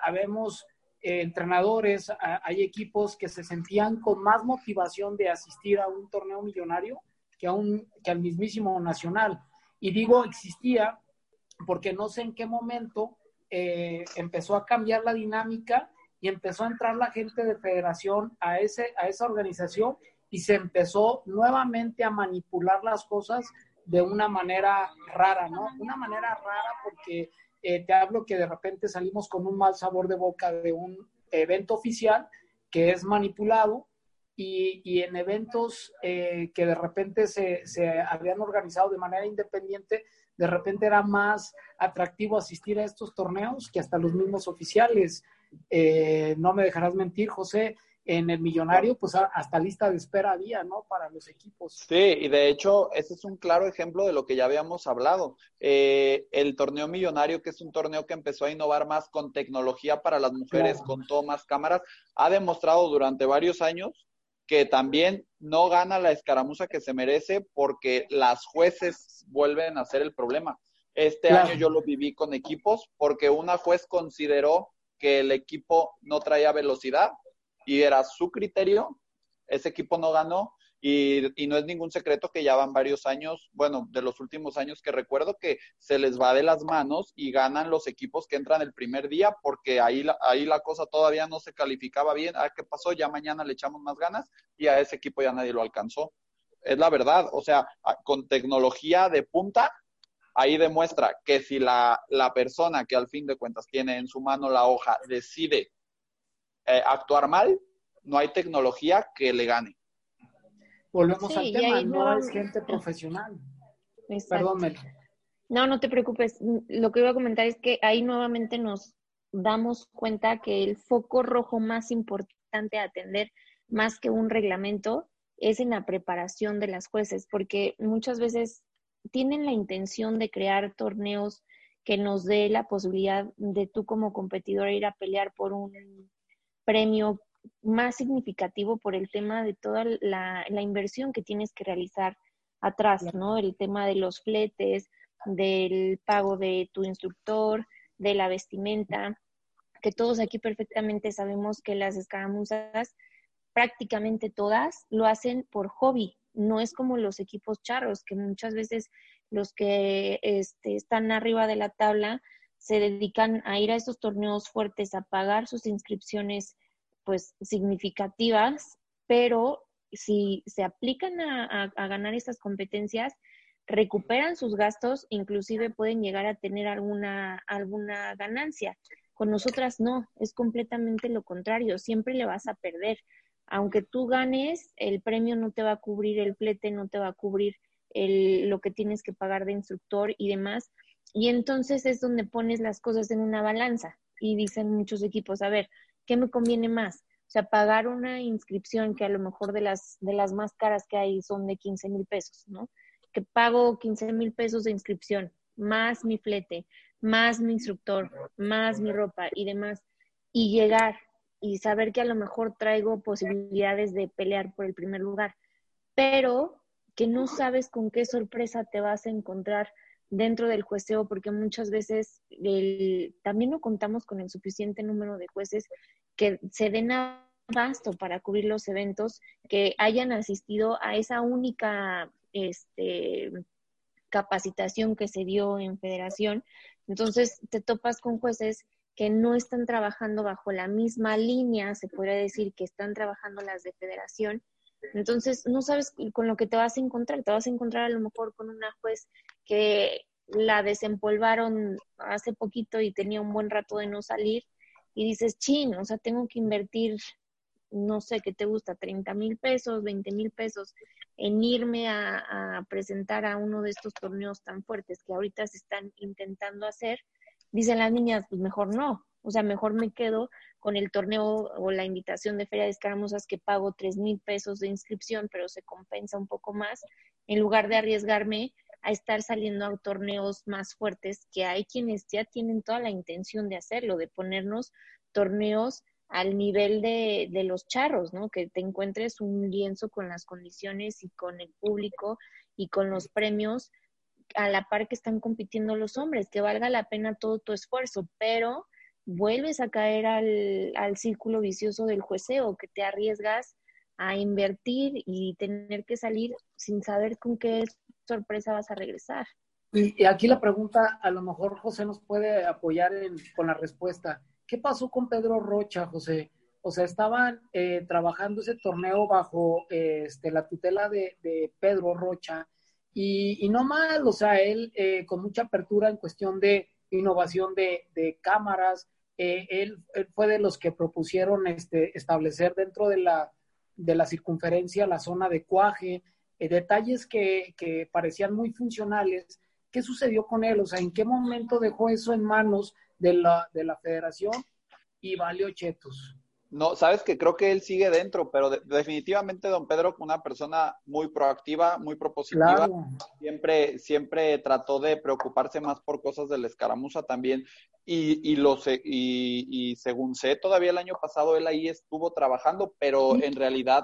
Speaker 2: habemos eh, entrenadores, hay equipos que se sentían con más motivación de asistir a un torneo millonario que, a un, que al mismísimo nacional. Y digo existía porque no sé en qué momento eh, empezó a cambiar la dinámica y empezó a entrar la gente de federación a, ese, a esa organización y se empezó nuevamente a manipular las cosas de una manera rara, ¿no? Una manera rara porque eh, te hablo que de repente salimos con un mal sabor de boca de un evento oficial que es manipulado y, en eventos eh, que de repente se, habían organizado de manera independiente, de repente era más atractivo asistir a estos torneos que hasta los mismos oficiales. Eh, no me dejarás mentir, José, en el millonario, pues hasta lista de espera había, ¿no? Para los equipos.
Speaker 5: Sí, y de hecho, ese es un claro ejemplo de lo que ya habíamos hablado. Eh, el torneo millonario, que es un torneo que empezó a innovar más con tecnología para las mujeres, con tomas, cámaras, ha demostrado durante varios años que también no gana la escaramuza que se merece porque las jueces vuelven a ser el problema. Este año yo lo viví con equipos porque una juez consideró que el equipo no traía velocidad y era su criterio, ese equipo no ganó y, no es ningún secreto que ya van varios años, bueno, de los últimos años que recuerdo que se les va de las manos y ganan los equipos que entran el primer día porque ahí la, ahí la cosa todavía no se calificaba bien. Ah, ¿qué pasó? Ya mañana le echamos más ganas y a ese equipo ya nadie lo alcanzó. Es la verdad, o sea, con tecnología de punta, ahí demuestra que si la, la persona que al fin de cuentas tiene en su mano la hoja decide eh, actuar mal, no hay tecnología que le gane.
Speaker 2: Volvemos al tema, no es gente profesional. Perdón,
Speaker 3: No, no te preocupes. Lo que iba a comentar es que ahí nuevamente nos damos cuenta que el foco rojo más importante a atender, más que un reglamento, es en la preparación de las jueces, porque muchas veces tienen la intención de crear torneos que nos dé la posibilidad de tú como competidor ir a pelear por un premio más significativo por el tema de toda la, inversión que tienes que realizar atrás, ¿no? El tema de los fletes, del pago de tu instructor, de la vestimenta, que todos aquí perfectamente sabemos que las escaramuzas, prácticamente todas, lo hacen por hobby, no es como los equipos charros, que muchas veces los que este, están arriba de la tabla se dedican a ir a esos torneos fuertes, a pagar sus inscripciones pues significativas, pero si se aplican a, ganar estas competencias, recuperan sus gastos, inclusive pueden llegar a tener alguna, alguna ganancia. Con nosotras no, es completamente lo contrario, siempre le vas a perder. Aunque tú ganes, el premio no te va a cubrir el flete, no te va a cubrir el, lo que tienes que pagar de instructor y demás. Y entonces es donde pones las cosas en una balanza y dicen muchos equipos, a ver, ¿qué me conviene más? O sea, pagar una inscripción que a lo mejor de las, de las más caras que hay son de 15 mil pesos, ¿no? Que pago 15 mil pesos de inscripción, más mi flete, más mi instructor, más mi ropa y demás, y llegar y saber que a lo mejor traigo posibilidades de pelear por el primer lugar, pero que no sabes con qué sorpresa te vas a encontrar dentro del jueceo, porque muchas veces también no contamos con el suficiente número de jueces que se den abasto para cubrir los eventos, que hayan asistido a esa única este, capacitación que se dio en federación. Entonces te topas con jueces que no están trabajando bajo la misma línea, se podría decir que están trabajando las de federación, entonces, no sabes con lo que te vas a encontrar. Te vas a encontrar a lo mejor con una juez que la desempolvaron hace poquito y tenía un buen rato de no salir y dices, chin, o sea, tengo que invertir, no sé, ¿qué te gusta? 30 mil pesos, 20 mil pesos en irme a, presentar a uno de estos torneos tan fuertes que ahorita se están intentando hacer. Dicen las niñas, pues mejor no, o sea, mejor me quedo con el torneo o la invitación de Feria de Escaramuzas que pago tres mil pesos de inscripción, pero se compensa un poco más, en lugar de arriesgarme a estar saliendo a torneos más fuertes, que hay quienes ya tienen toda la intención de hacerlo, de ponernos torneos al nivel de, de los charros, ¿no? Que te encuentres un lienzo con las condiciones y con el público y con los premios a la par que están compitiendo los hombres, que valga la pena todo tu esfuerzo, pero vuelves a caer al, al círculo vicioso del jueceo, que te arriesgas a invertir y tener que salir sin saber con qué sorpresa vas a regresar.
Speaker 2: Y, aquí la pregunta, a lo mejor José nos puede apoyar con la respuesta. ¿Qué pasó con Pedro Rocha, José? O sea, estaban eh, trabajando ese torneo bajo este, la tutela de, Pedro Rocha y, no mal, o sea, él eh, con mucha apertura en cuestión de innovación de, cámaras, eh, él, fue de los que propusieron este, establecer dentro de la, de la circunferencia la zona de cuaje, eh, detalles que, que, parecían muy funcionales. ¿Qué sucedió con él? O sea, ¿en qué momento dejó eso en manos de la, de la federación y valió chetos?
Speaker 5: No, sabes que creo que él sigue dentro, pero definitivamente don Pedro, una persona muy proactiva, muy propositiva, siempre, siempre trató de preocuparse más por cosas de la escaramuza también. Y, y, lo sé, y, y, según sé, todavía el año pasado él ahí estuvo trabajando, pero en realidad,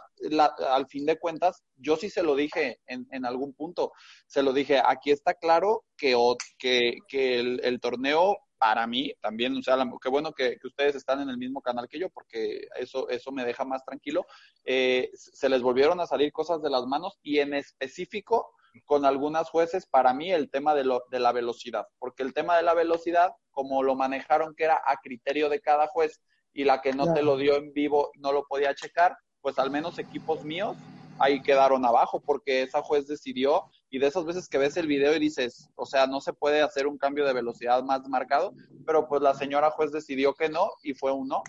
Speaker 5: al fin de cuentas, yo sí se lo dije en, en algún punto, se lo dije, aquí está claro que, que, que el, el torneo para mí también, o sea, qué bueno que, ustedes están en el mismo canal que yo, porque eso, eso me deja más tranquilo. Eh, se les volvieron a salir cosas de las manos y en específico con algunas jueces, para mí el tema de, lo, de la velocidad, porque el tema de la velocidad, como lo manejaron que era a criterio de cada juez y la que no te lo dio en vivo no lo podía checar, pues al menos equipos míos ahí quedaron abajo porque esa juez decidió y de esas veces que ves el video y dices, o sea, no se puede hacer un cambio de velocidad más marcado, pero pues la señora juez decidió que no y fue un no.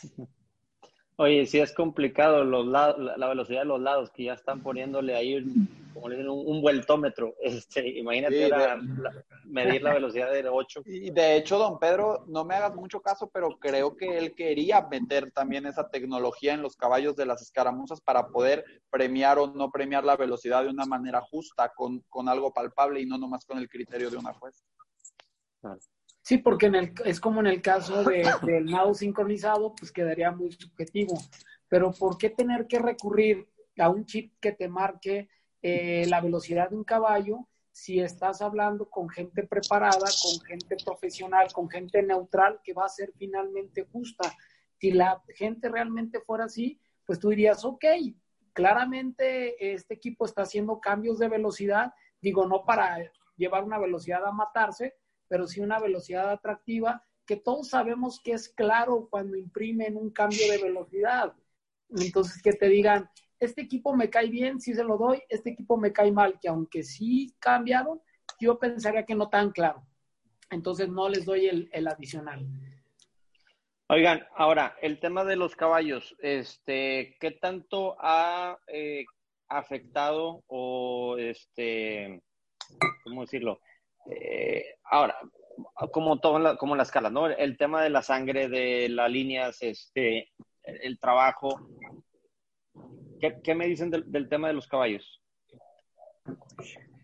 Speaker 4: Oye, sí es complicado los lados, la velocidad de los lados, que ya están poniéndole ahí como le dicen, un, vueltómetro. Este, imagínate medir la velocidad de 8.
Speaker 5: Y de hecho, don Pedro, no me hagas mucho caso, pero creo que él quería meter también esa tecnología en los caballos de las escaramuzas para poder premiar o no premiar la velocidad de una manera justa, con, con algo palpable y no nomás con el criterio de una juez.
Speaker 2: Sí, porque en el, es como en el caso de, del nado sincronizado, pues quedaría muy subjetivo. Pero ¿por qué tener que recurrir a un chip que te marque eh, la velocidad de un caballo si estás hablando con gente preparada, con gente profesional, con gente neutral que va a ser finalmente justa? Si la gente realmente fuera así, pues tú dirías, ok, claramente este equipo está haciendo cambios de velocidad, digo, no para llevar una velocidad a matarse, pero sí una velocidad atractiva que todos sabemos que es claro cuando imprimen un cambio de velocidad. Entonces, que te digan, este equipo me cae bien, si se lo doy, este equipo me cae mal, que aunque sí cambiaron, yo pensaría que no tan claro. Entonces, no les doy el, el adicional.
Speaker 4: Oigan, ahora, el tema de los caballos, este, ¿qué tanto ha eh, afectado o, este, ¿cómo decirlo? Eh, ahora, como todo la, como la escala, ¿no? El tema de la sangre, de las líneas, este, el, trabajo. ¿Qué, me dicen del, tema de los caballos?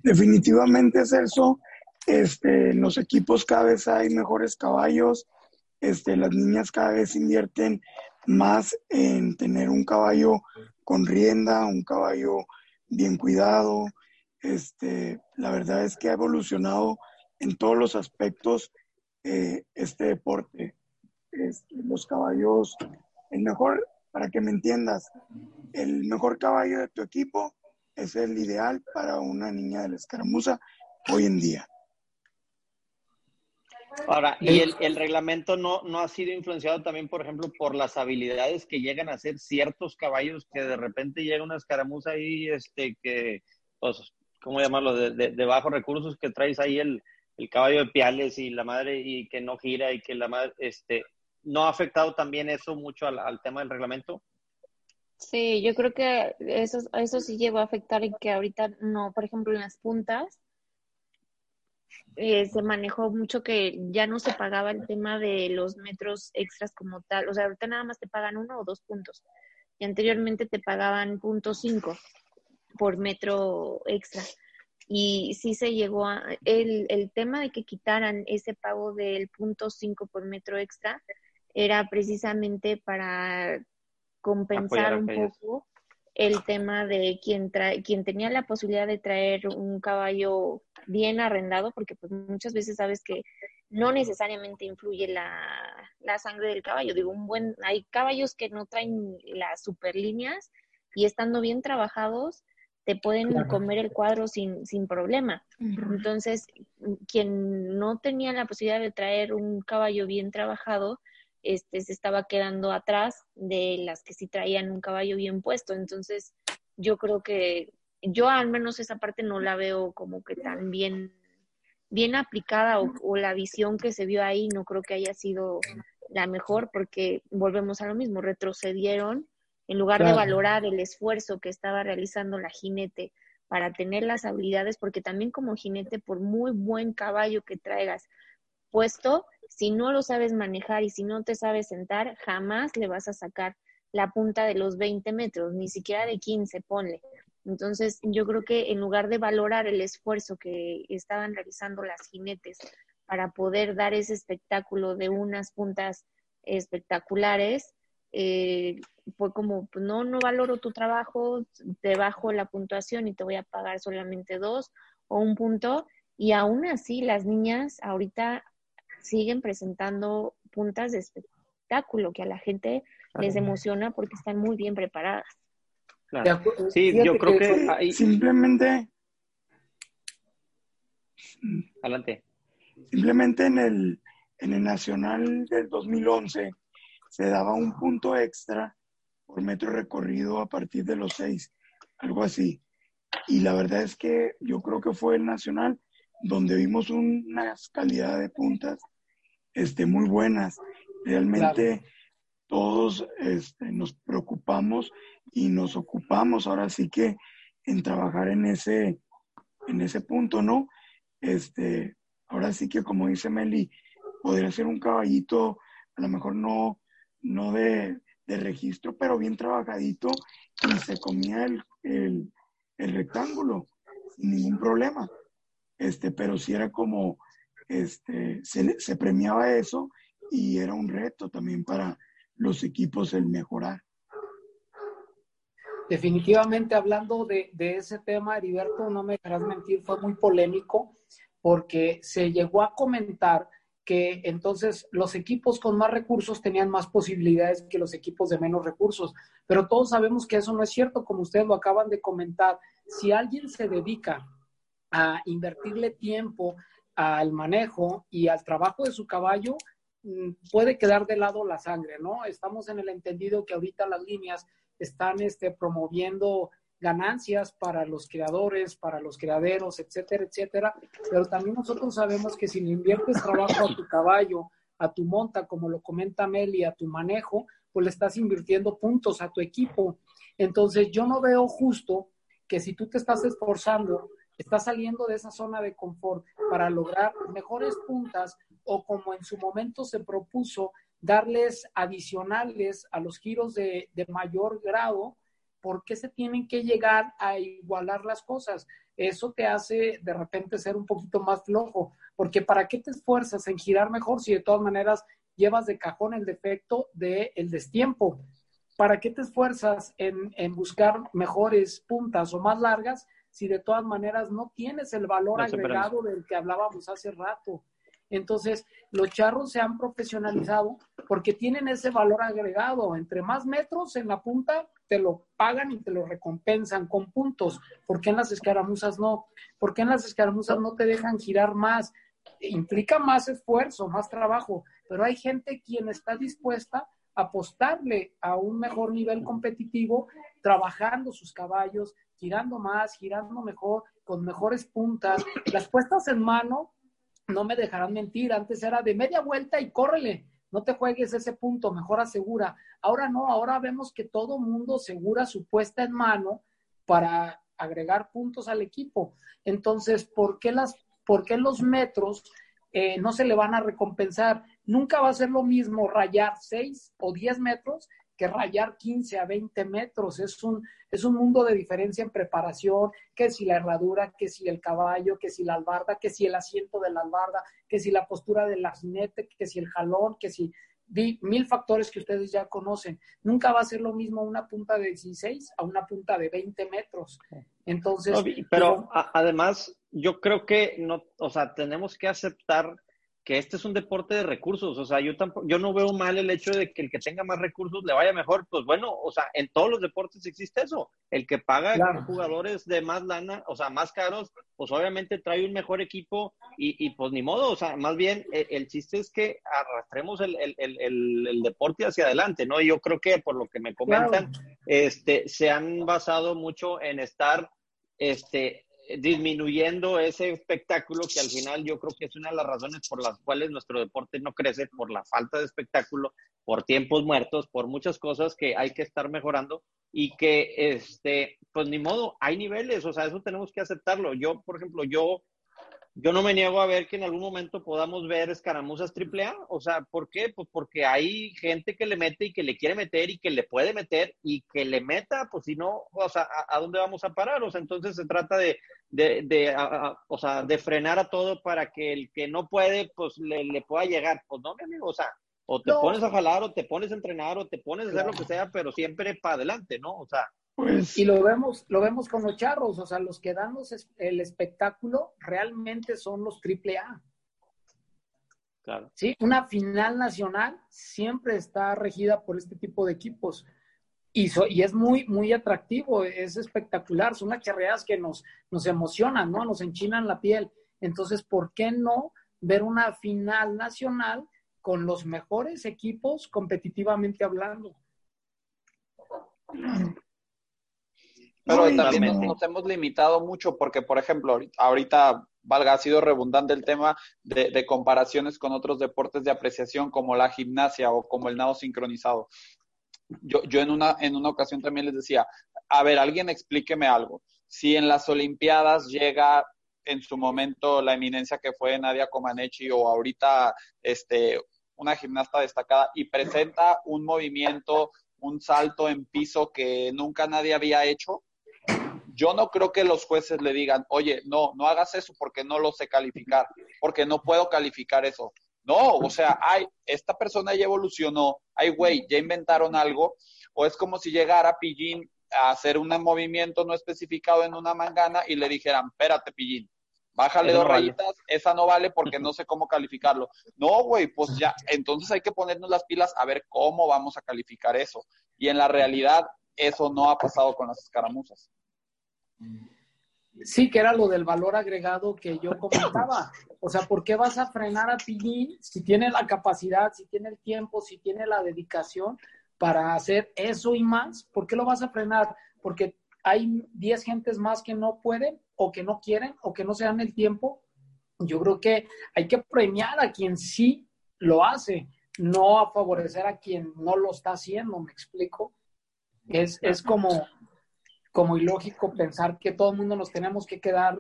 Speaker 6: Definitivamente, Celso, este, en los equipos cada vez hay mejores caballos, este, las niñas cada vez invierten más en tener un caballo con rienda, un caballo bien cuidado. Este, la verdad es que ha evolucionado en todos los aspectos eh, este deporte. los caballos, el mejor, para que me entiendas, el mejor caballo de tu equipo es el ideal para una niña de la escaramuza hoy en día.
Speaker 4: Ahora, ¿y el, el, reglamento no, no ha sido influenciado también, por ejemplo, por las habilidades que llegan a ser ciertos caballos que de repente llega una escaramuza ahí, este, que, pues, ¿cómo llamarlo? De, de, bajos recursos que traes ahí el, el, caballo de piales y la madre y que no gira y que la madre, este, ¿no ha afectado también eso mucho al, al tema del reglamento?
Speaker 3: Sí, yo creo que eso, eso sí llegó a afectar y que ahorita no, por ejemplo, en las puntas, eh, se manejó mucho que ya no se pagaba el tema de los metros extras como tal. O sea, ahorita nada más te pagan uno o dos puntos. Y anteriormente te pagaban punto cinco por metro extra. Y sí se llegó a... El, el tema de que quitaran ese pago del punto cinco por metro extra era precisamente para compensar un poco el tema de quien, trae, quien tenía la posibilidad de traer un caballo bien arrendado, porque pues muchas veces sabes que no necesariamente influye la, la sangre del caballo. Digo, un buen, hay caballos que no traen las super líneas y estando bien trabajados, te pueden comer el cuadro sin, sin problema. Entonces, quien no tenía la posibilidad de traer un caballo bien trabajado, este, se estaba quedando atrás de las que sí traían un caballo bien puesto. Entonces, yo creo que yo al menos esa parte no la veo como que tan bien, bien aplicada o, la visión que se vio ahí no creo que haya sido la mejor porque volvemos a lo mismo, retrocedieron en lugar de valorar el esfuerzo que estaba realizando la jinete para tener las habilidades, porque también como jinete, por muy buen caballo que traigas puesto, si no lo sabes manejar y si no te sabes sentar, jamás le vas a sacar la punta de los 20 metros, ni siquiera de 15, ponle. Entonces, yo creo que en lugar de valorar el esfuerzo que estaban realizando las jinetes para poder dar ese espectáculo de unas puntas espectaculares, eh, fue como, pues, no, no valoro tu trabajo, te bajo la puntuación y te voy a pagar solamente dos o un punto. Y aún así, las niñas ahorita siguen presentando puntas de espectáculo que a la gente les emociona porque están muy bien preparadas.
Speaker 4: Sí, yo creo que,
Speaker 6: simplemente
Speaker 4: adelante.
Speaker 6: Simplemente en el en el nacional del 2011 se daba un punto extra por metro recorrido a partir de los seis, algo así. Y la verdad es que yo creo que fue el nacional donde vimos unas calidad de puntas este, muy buenas. Realmente todos este, nos preocupamos y nos ocupamos ahora sí que en trabajar en ese, en ese punto, ¿no? Este, ahora sí que como dice Meli, podría ser un caballito, a lo mejor no, no de, registro, pero bien trabajadito y se comía el, el, el rectángulo sin ningún problema. Este, pero si era como este, se, premiaba eso y era un reto también para los equipos el mejorar.
Speaker 2: Definitivamente hablando de, ese tema, Heriberto, no me dejarás mentir, fue muy polémico porque se llegó a comentar que entonces los equipos con más recursos tenían más posibilidades que los equipos de menos recursos, pero todos sabemos que eso no es cierto, como ustedes lo acaban de comentar. Si alguien se dedica a invertirle tiempo al manejo y al trabajo de su caballo, mm, puede quedar de lado la sangre, ¿no? Estamos en el entendido que ahorita las líneas están este, promoviendo ganancias para los creadores, para los criaderos, etcétera, etcétera. Pero también nosotros sabemos que si le inviertes trabajo a tu caballo, a tu monta, como lo comenta Meli, a tu manejo, pues le estás invirtiendo puntos a tu equipo. Entonces yo no veo justo que si tú te estás esforzando, estás saliendo de esa zona de confort para lograr mejores puntas o como en su momento se propuso, darles adicionales a los giros de, de mayor grado, ¿por qué se tienen que llegar a igualar las cosas? Eso te hace de repente ser un poquito más flojo, porque ¿para qué te esfuerzas en girar mejor si de todas maneras llevas de cajón el defecto del el destiempo? ¿Para qué te esfuerzas en, en, buscar mejores puntas o más largas si de todas maneras no tienes el valor agregado del que hablábamos hace rato? Entonces, los charros se han profesionalizado porque tienen ese valor agregado. Entre más metros en la punta, te lo pagan y te lo recompensan con puntos. ¿Por qué en las escaramuzas no? ¿Por qué en las escaramuzas no te dejan girar más? Implica más esfuerzo, más trabajo, pero hay gente quien está dispuesta a apostarle a un mejor nivel competitivo, trabajando sus caballos, girando más, girando mejor, con mejores puntas. Las puestas en mano no me dejarán mentir, antes era de media vuelta y córrele, no te juegues ese punto, mejor asegura. Ahora no, ahora vemos que todo mundo asegura su puesta en mano para agregar puntos al equipo. Entonces, ¿por qué, las, por qué los metros eh, no se le van a recompensar? Nunca va a ser lo mismo rayar 6 o 10 metros que rayar 15 a 20 metros. Es un, es un mundo de diferencia en preparación, que si la herradura, que si el caballo, que si la albarda, que si el asiento de la albarda, que si la postura del jinete, que si el jalón, que si mil factores que ustedes ya conocen. Nunca va a ser lo mismo una punta de 16 a una punta de 20 metros. Entonces.
Speaker 4: pero además, yo creo que no, o sea, tenemos que aceptar que este es un deporte de recursos, o sea, yo tampoco, yo no veo mal el hecho de que el que tenga más recursos le vaya mejor, pues bueno, o sea, en todos los deportes existe eso, el que paga jugadores de más lana, o sea, más caros, pues obviamente trae un mejor equipo y, y pues ni modo, o sea, más bien el, el chiste es que arrastremos el, el, el, deporte hacia adelante, ¿no? Y yo creo que por lo que me comentan, este, se han basado mucho en estar, este, disminuyendo ese espectáculo que al final yo creo que es una de las razones por las cuales nuestro deporte no crece, por la falta de espectáculo, por tiempos muertos, por muchas cosas que hay que estar mejorando y que, este, pues ni modo, hay niveles, o sea, eso tenemos que aceptarlo. Yo, por ejemplo, yo yo no me niego a ver que en algún momento podamos ver escaramuzas A, O sea, ¿por qué? Pues porque hay gente que le mete y que le quiere meter y que le puede meter y que le meta, pues si no, o sea, ¿a, dónde vamos a parar? O sea, entonces se trata de, de, de o sea, de frenar a todo para que el que no puede, pues le, le pueda llegar. Pues no, mi amigo, o sea, o te pones a jalar o te pones a entrenar o te pones a hacer lo que sea, pero siempre para adelante, ¿no? O sea,
Speaker 2: pues, y lo vemos, lo vemos con los charros, o sea, los que dan el espectáculo realmente son los triple A. Claro. Sí, una final nacional siempre está regida por este tipo de equipos. Y, y es muy, muy atractivo, es espectacular, son las charreadas que nos, nos emocionan, ¿no? Nos enchinan la piel. Entonces, ¿por qué no ver una final nacional con los mejores equipos competitivamente hablando?
Speaker 5: Pero también nos, hemos limitado mucho porque, por ejemplo, ahorita, valga, ha sido redundante el tema de, comparaciones con otros deportes de apreciación como la gimnasia o como el nado sincronizado. Yo, yo en, una, en una ocasión también les decía, a ver, alguien explíqueme algo. Si en las Olimpiadas llega en su momento la eminencia que fue Nadia Comaneci o ahorita este, una gimnasta destacada y presenta un movimiento, un salto en piso que nunca nadie había hecho, yo no creo que los jueces le digan, oye, no, no hagas eso porque no lo sé calificar, porque no puedo calificar eso. No, o sea, ay, esta persona ya evolucionó, ay, güey, ya inventaron algo, o es como si llegara Pillín a hacer un movimiento no especificado en una mangana y le dijeran, espérate, Pillín, bájale dos rayitas, esa no vale porque no sé cómo calificarlo. No, güey, pues ya, entonces hay que ponernos las pilas a ver cómo vamos a calificar eso. Y en la realidad, eso no ha pasado con las escaramuzas.
Speaker 2: Sí, que era lo del valor agregado que yo comentaba. O sea, ¿por qué vas a frenar a ti si tiene la capacidad, si tiene el tiempo, si tiene la dedicación para hacer eso y más? ¿Por qué lo vas a frenar? Porque hay 10 gentes más que no pueden o que no quieren o que no se dan el tiempo. Yo creo que hay que premiar a quien sí lo hace, no a favorecer a quien no lo está haciendo, ¿me explico? Es, es como, como ilógico pensar que todo el mundo nos tenemos que quedar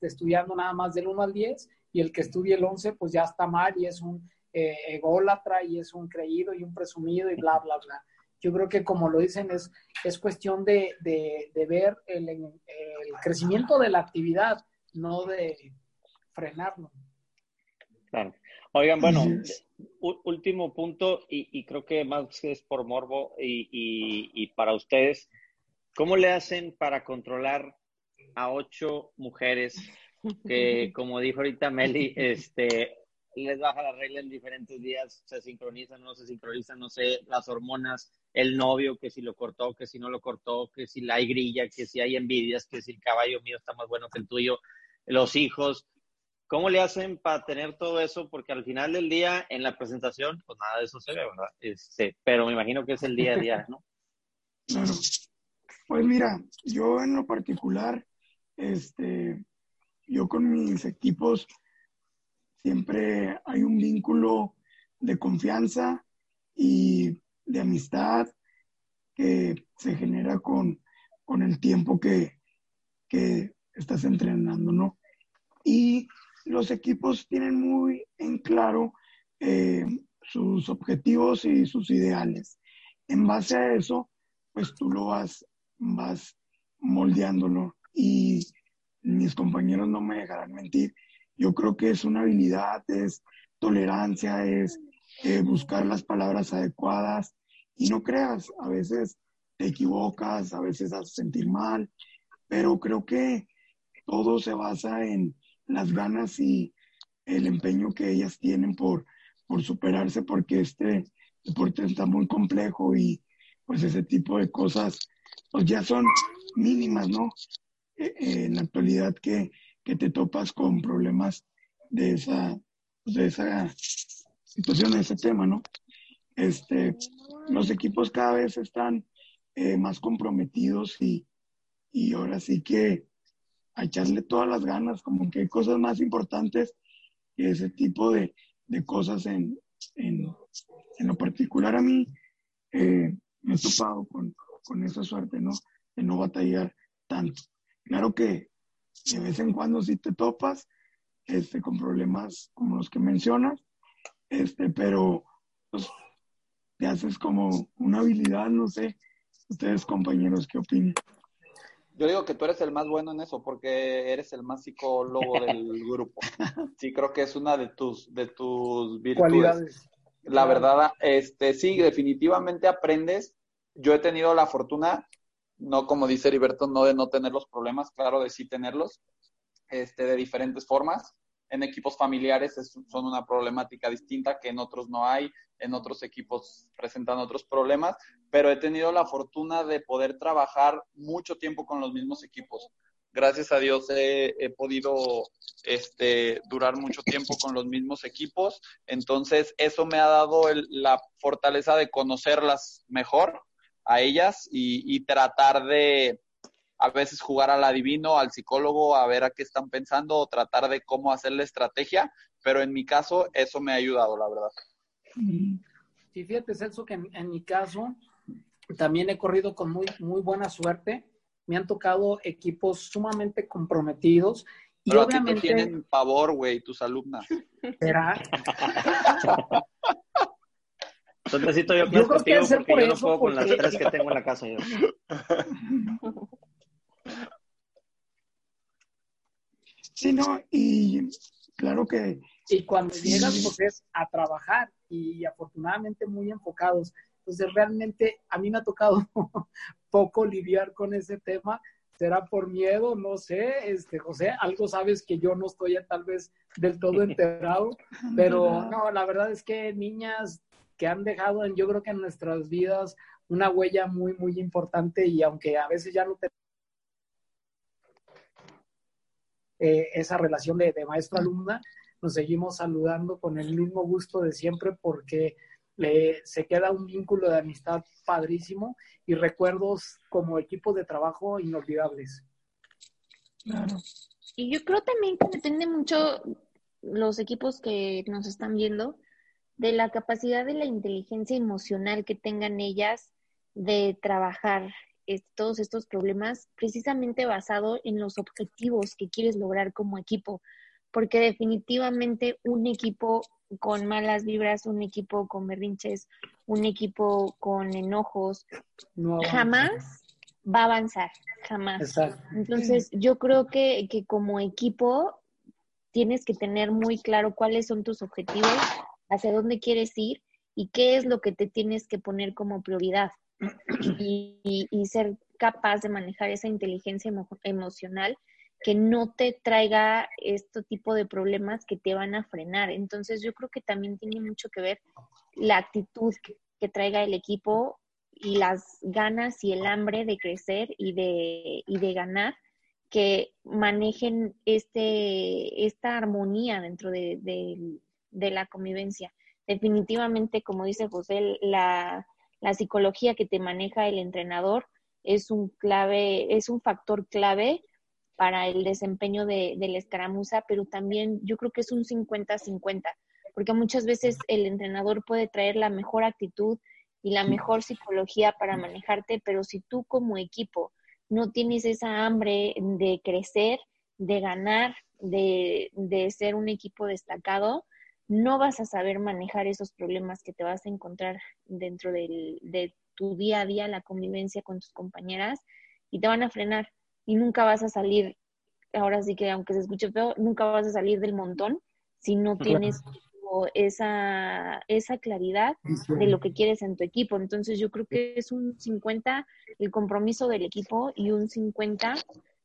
Speaker 2: estudiando nada más del 1 al 10 y el que estudie el 11 pues ya está mal y es un eh, ególatra y es un creído y un presumido y bla, bla, bla. Yo creo que como lo dicen es, es cuestión de, de, ver el, el, crecimiento de la actividad, no de frenarlo.
Speaker 4: Claro. Oigan, bueno, último punto y, y, creo que más es por morbo y, y, y para ustedes. ¿Cómo le hacen para controlar a ocho mujeres que, como dijo ahorita Meli, este, les baja la regla en diferentes días, se sincronizan, no se sincronizan, no sé, las hormonas, el novio, que si lo cortó, que si no lo cortó, que si la hay grilla, que si hay envidias, que si el caballo mío está más bueno que el tuyo, los hijos. ¿Cómo le hacen para tener todo eso? Porque al final del día, en la presentación, pues nada de eso se ve, ¿verdad? Este, pero me imagino que es el día a día, ¿no?
Speaker 6: Claro. Pues mira, yo en lo particular, este, yo con mis equipos siempre hay un vínculo de confianza y de amistad que se genera con, con el tiempo que, que estás entrenando, ¿no? Y los equipos tienen muy en claro eh, sus objetivos y sus ideales. En base a eso, pues tú lo vas vas moldeándolo. Y mis compañeros no me dejarán mentir. Yo creo que es una habilidad, es tolerancia, es eh, buscar las palabras adecuadas. Y no creas, a veces te equivocas, a veces haces sentir mal, pero creo que todo se basa en las ganas y el empeño que ellas tienen por, por superarse, porque este deporte está muy complejo y pues ese tipo de cosas pues ya son mínimas, ¿no? Eh, eh, en la actualidad que, que, te topas con problemas de esa, de esa situación, de ese tema, ¿no? Este, los equipos cada vez están eh, más comprometidos y, y ahora sí que a echarle todas las ganas, como que hay cosas más importantes que ese tipo de, de cosas en, en, en, lo particular a mí. me he topado con, con esa suerte, ¿no? De no batallar tanto. Claro que de vez en cuando sí te topas este, con problemas como los que mencionas, este, pero pues, te haces como una habilidad, no sé, ustedes compañeros, ¿qué opinan?
Speaker 5: Yo digo que tú eres el más bueno en eso porque eres el más psicólogo del grupo. Sí, creo que es una de tus, de tus virtudes. Cualidades. La verdad, este, sí, definitivamente aprendes yo he tenido la fortuna, no como dice Heriberto, no de no tener los problemas, claro de sí tenerlos, este, de diferentes formas. En equipos familiares son una problemática distinta que en otros no hay, en otros equipos presentan otros problemas, pero he tenido la fortuna de poder trabajar mucho tiempo con los mismos equipos. Gracias a Dios he, podido este, durar mucho tiempo con los mismos equipos, entonces eso me ha dado la fortaleza de conocerlas mejor a ellas y, tratar de a veces jugar al adivino, al psicólogo, a ver a qué están pensando o tratar de cómo hacer la estrategia, pero en mi caso eso me ha ayudado, la verdad.
Speaker 2: Sí, fíjate, Celso, que en, mi caso también he corrido con muy, muy buena suerte. Me han tocado equipos sumamente comprometidos.
Speaker 5: Y pero obviamente... A ti te tienen favor, güey, tus alumnas.
Speaker 2: ¿Será?
Speaker 4: Entonces necesito yo clase contigo porque yo no puedo con las tres que tengo en la casa yo.
Speaker 6: Sí, no, y claro que...
Speaker 2: Y cuando llegas, pues es a trabajar y afortunadamente muy enfocados. Entonces realmente a mí me ha tocado poco lidiar con ese tema. ¿Será por miedo? No sé, este, José, algo sabes que yo no estoy tal vez del todo enterado, pero no, la verdad es que niñas que han dejado, en, yo creo que en nuestras vidas, una huella muy, muy importante y aunque a veces ya no te... eh, esa relación de, de maestro-alumna, nos seguimos saludando con el mismo gusto de siempre porque le, se queda un vínculo de amistad padrísimo y recuerdos como equipos de trabajo inolvidables.
Speaker 3: Claro. Y yo creo también que depende mucho los equipos que nos están viendo de la capacidad de la inteligencia emocional que tengan ellas de trabajar todos estos problemas precisamente basado en los objetivos que quieres lograr como equipo, porque definitivamente un equipo con malas vibras, un equipo con berrinches, un equipo con enojos, jamás va a avanzar, jamás. Entonces, yo creo que, que como equipo tienes que tener muy claro cuáles son tus objetivos, hacia dónde quieres ir y qué es lo que te tienes que poner como prioridad y, ser capaz de manejar esa inteligencia emocional que no te traiga este tipo de problemas que te van a frenar. Entonces yo creo que también tiene mucho que ver la actitud que, traiga el equipo y las ganas y el hambre de crecer y de, y de ganar que manejen este, esta armonía dentro de, de la convivencia. Definitivamente, como dice José, la, la psicología que te maneja el entrenador es un clave, es un factor clave para el desempeño de, la escaramuza, pero también yo creo que es un 50-50, porque muchas veces el entrenador puede traer la mejor actitud y la mejor psicología para manejarte, pero si tú como equipo no tienes esa hambre de crecer, de ganar, de, de ser un equipo destacado, no vas a saber manejar esos problemas que te vas a encontrar dentro de tu día a día, la convivencia con tus compañeras, y te van a frenar y nunca vas a salir, ahora sí que aunque se escuche feo, nunca vas a salir del montón si no tienes esa, esa claridad de lo que quieres en tu equipo. Entonces yo creo que es un 50 el compromiso del equipo y un 50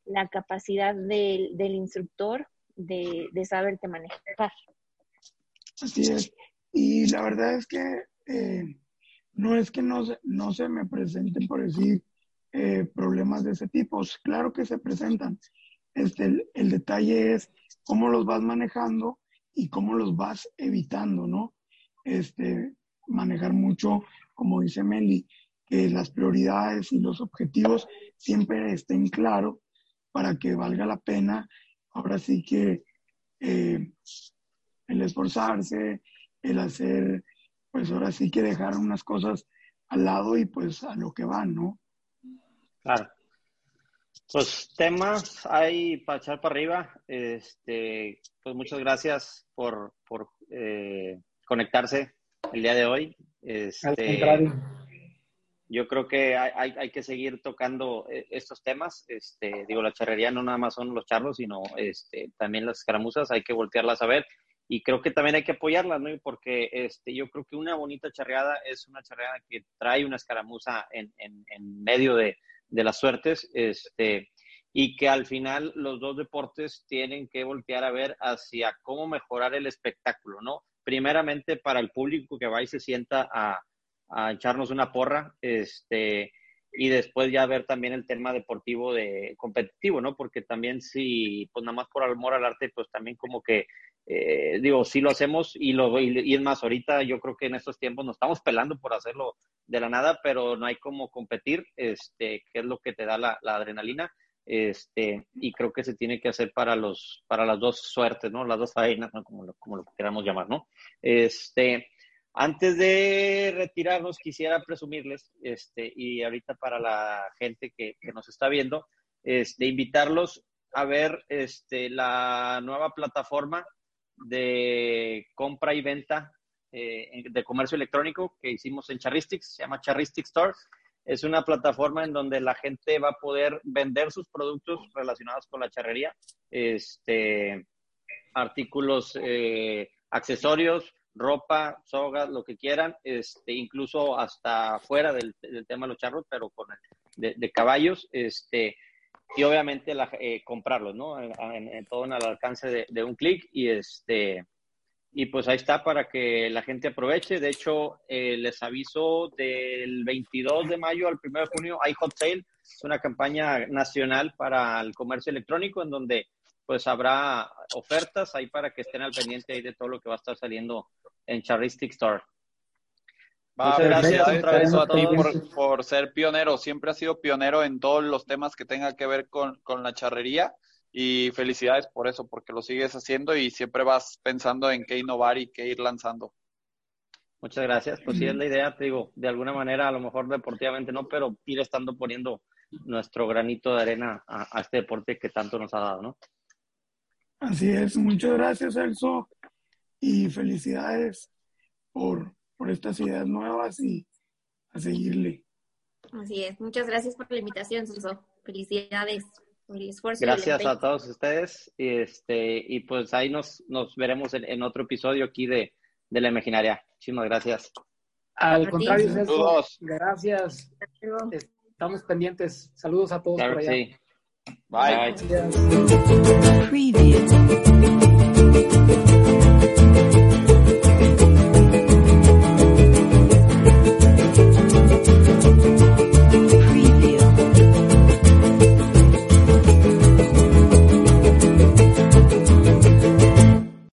Speaker 3: la capacidad del, del instructor de, de saberte manejar.
Speaker 6: Así es. Y la verdad es que eh, no es que no, no se me presenten, por decir, eh, problemas de ese tipo. Claro que se presentan. Este, el, detalle es cómo los vas manejando y cómo los vas evitando, ¿no? Este, manejar mucho, como dice Meli, que las prioridades y los objetivos siempre estén claros para que valga la pena. Ahora sí que eh, el esforzarse, el hacer, pues ahora sí que dejar unas cosas al lado y pues a lo que van, ¿no?
Speaker 4: Claro. Pues temas hay para echar para arriba. Este, pues muchas gracias por, por eh, conectarse el día de hoy. Este, yo creo que hay, hay, que seguir tocando eh, estos temas. Este, digo, la charrería no nada más son los charlos, sino este, también las escaramuzas, hay que voltearlas a ver y creo que también hay que apoyarla, ¿no? Porque este, yo creo que una bonita charreada es una charreada que trae una escaramuza en, en, medio de, de, las suertes, este, y que al final los dos deportes tienen que voltear a ver hacia cómo mejorar el espectáculo, ¿no? Primeramente para el público que va y se sienta a, a echarnos una porra, este, y después ya ver también el tema deportivo de competitivo, ¿no? Porque también si, pues nada más por amor al arte, pues también como que eh, digo, sí lo hacemos y, lo, y, es más, ahorita yo creo que en estos tiempos nos estamos pelando por hacerlo de la nada, pero no hay como competir, este, que es lo que te da la, adrenalina, este, y creo que se tiene que hacer para los, para las dos suertes, ¿no? Las dos faenas, Como lo, como lo queramos llamar, ¿no? Este, antes de retirarnos, quisiera presumirles, este, y ahorita para la gente que, que nos está viendo, este, invitarlos a ver este, la nueva plataforma de compra y venta eh, de comercio electrónico que hicimos en Charristics, se llama Charristics Store. Es una plataforma en donde la gente va a poder vender sus productos relacionados con la charrería, este, artículos, eh, accesorios, ropa, sogas, lo que quieran, este, incluso hasta fuera del, tema de los charros, pero con de, de, caballos, este, y obviamente la, eh, comprarlos, ¿no? En, todo al alcance de, un clic y este y pues ahí está para que la gente aproveche. De hecho, eh, les aviso del 22 de mayo al 1 de junio hay Hot Sale, es una campaña nacional para el comercio electrónico en donde pues habrá ofertas ahí para que estén al pendiente ahí de todo lo que va a estar saliendo en Charistic Store.
Speaker 5: Muchas gracias otra vez a ti por, ser pionero. Siempre has sido pionero en todos los temas que tengan que ver con, con la charrería y felicidades por eso, porque lo sigues haciendo y siempre vas pensando en qué innovar y qué ir lanzando.
Speaker 4: Muchas gracias. Pues sí es la idea, te digo, de alguna manera, a lo mejor deportivamente no, pero ir estando poniendo nuestro granito de arena a, este deporte que tanto nos ha dado, ¿no?
Speaker 6: Así es, muchas gracias, Elso, y felicidades por, por estas ideas nuevas y a seguirle.
Speaker 7: Así es, muchas gracias por la invitación, Celso. Felicidades.
Speaker 4: Gracias a todos ustedes. Y, este, y pues ahí nos, nos veremos en, otro episodio aquí de, de La Imaginaria. Muchísimas gracias.
Speaker 2: Al contrario, Saludos. Gracias. Estamos pendientes. Saludos a todos por allá. Sí.
Speaker 5: Bye. Bye.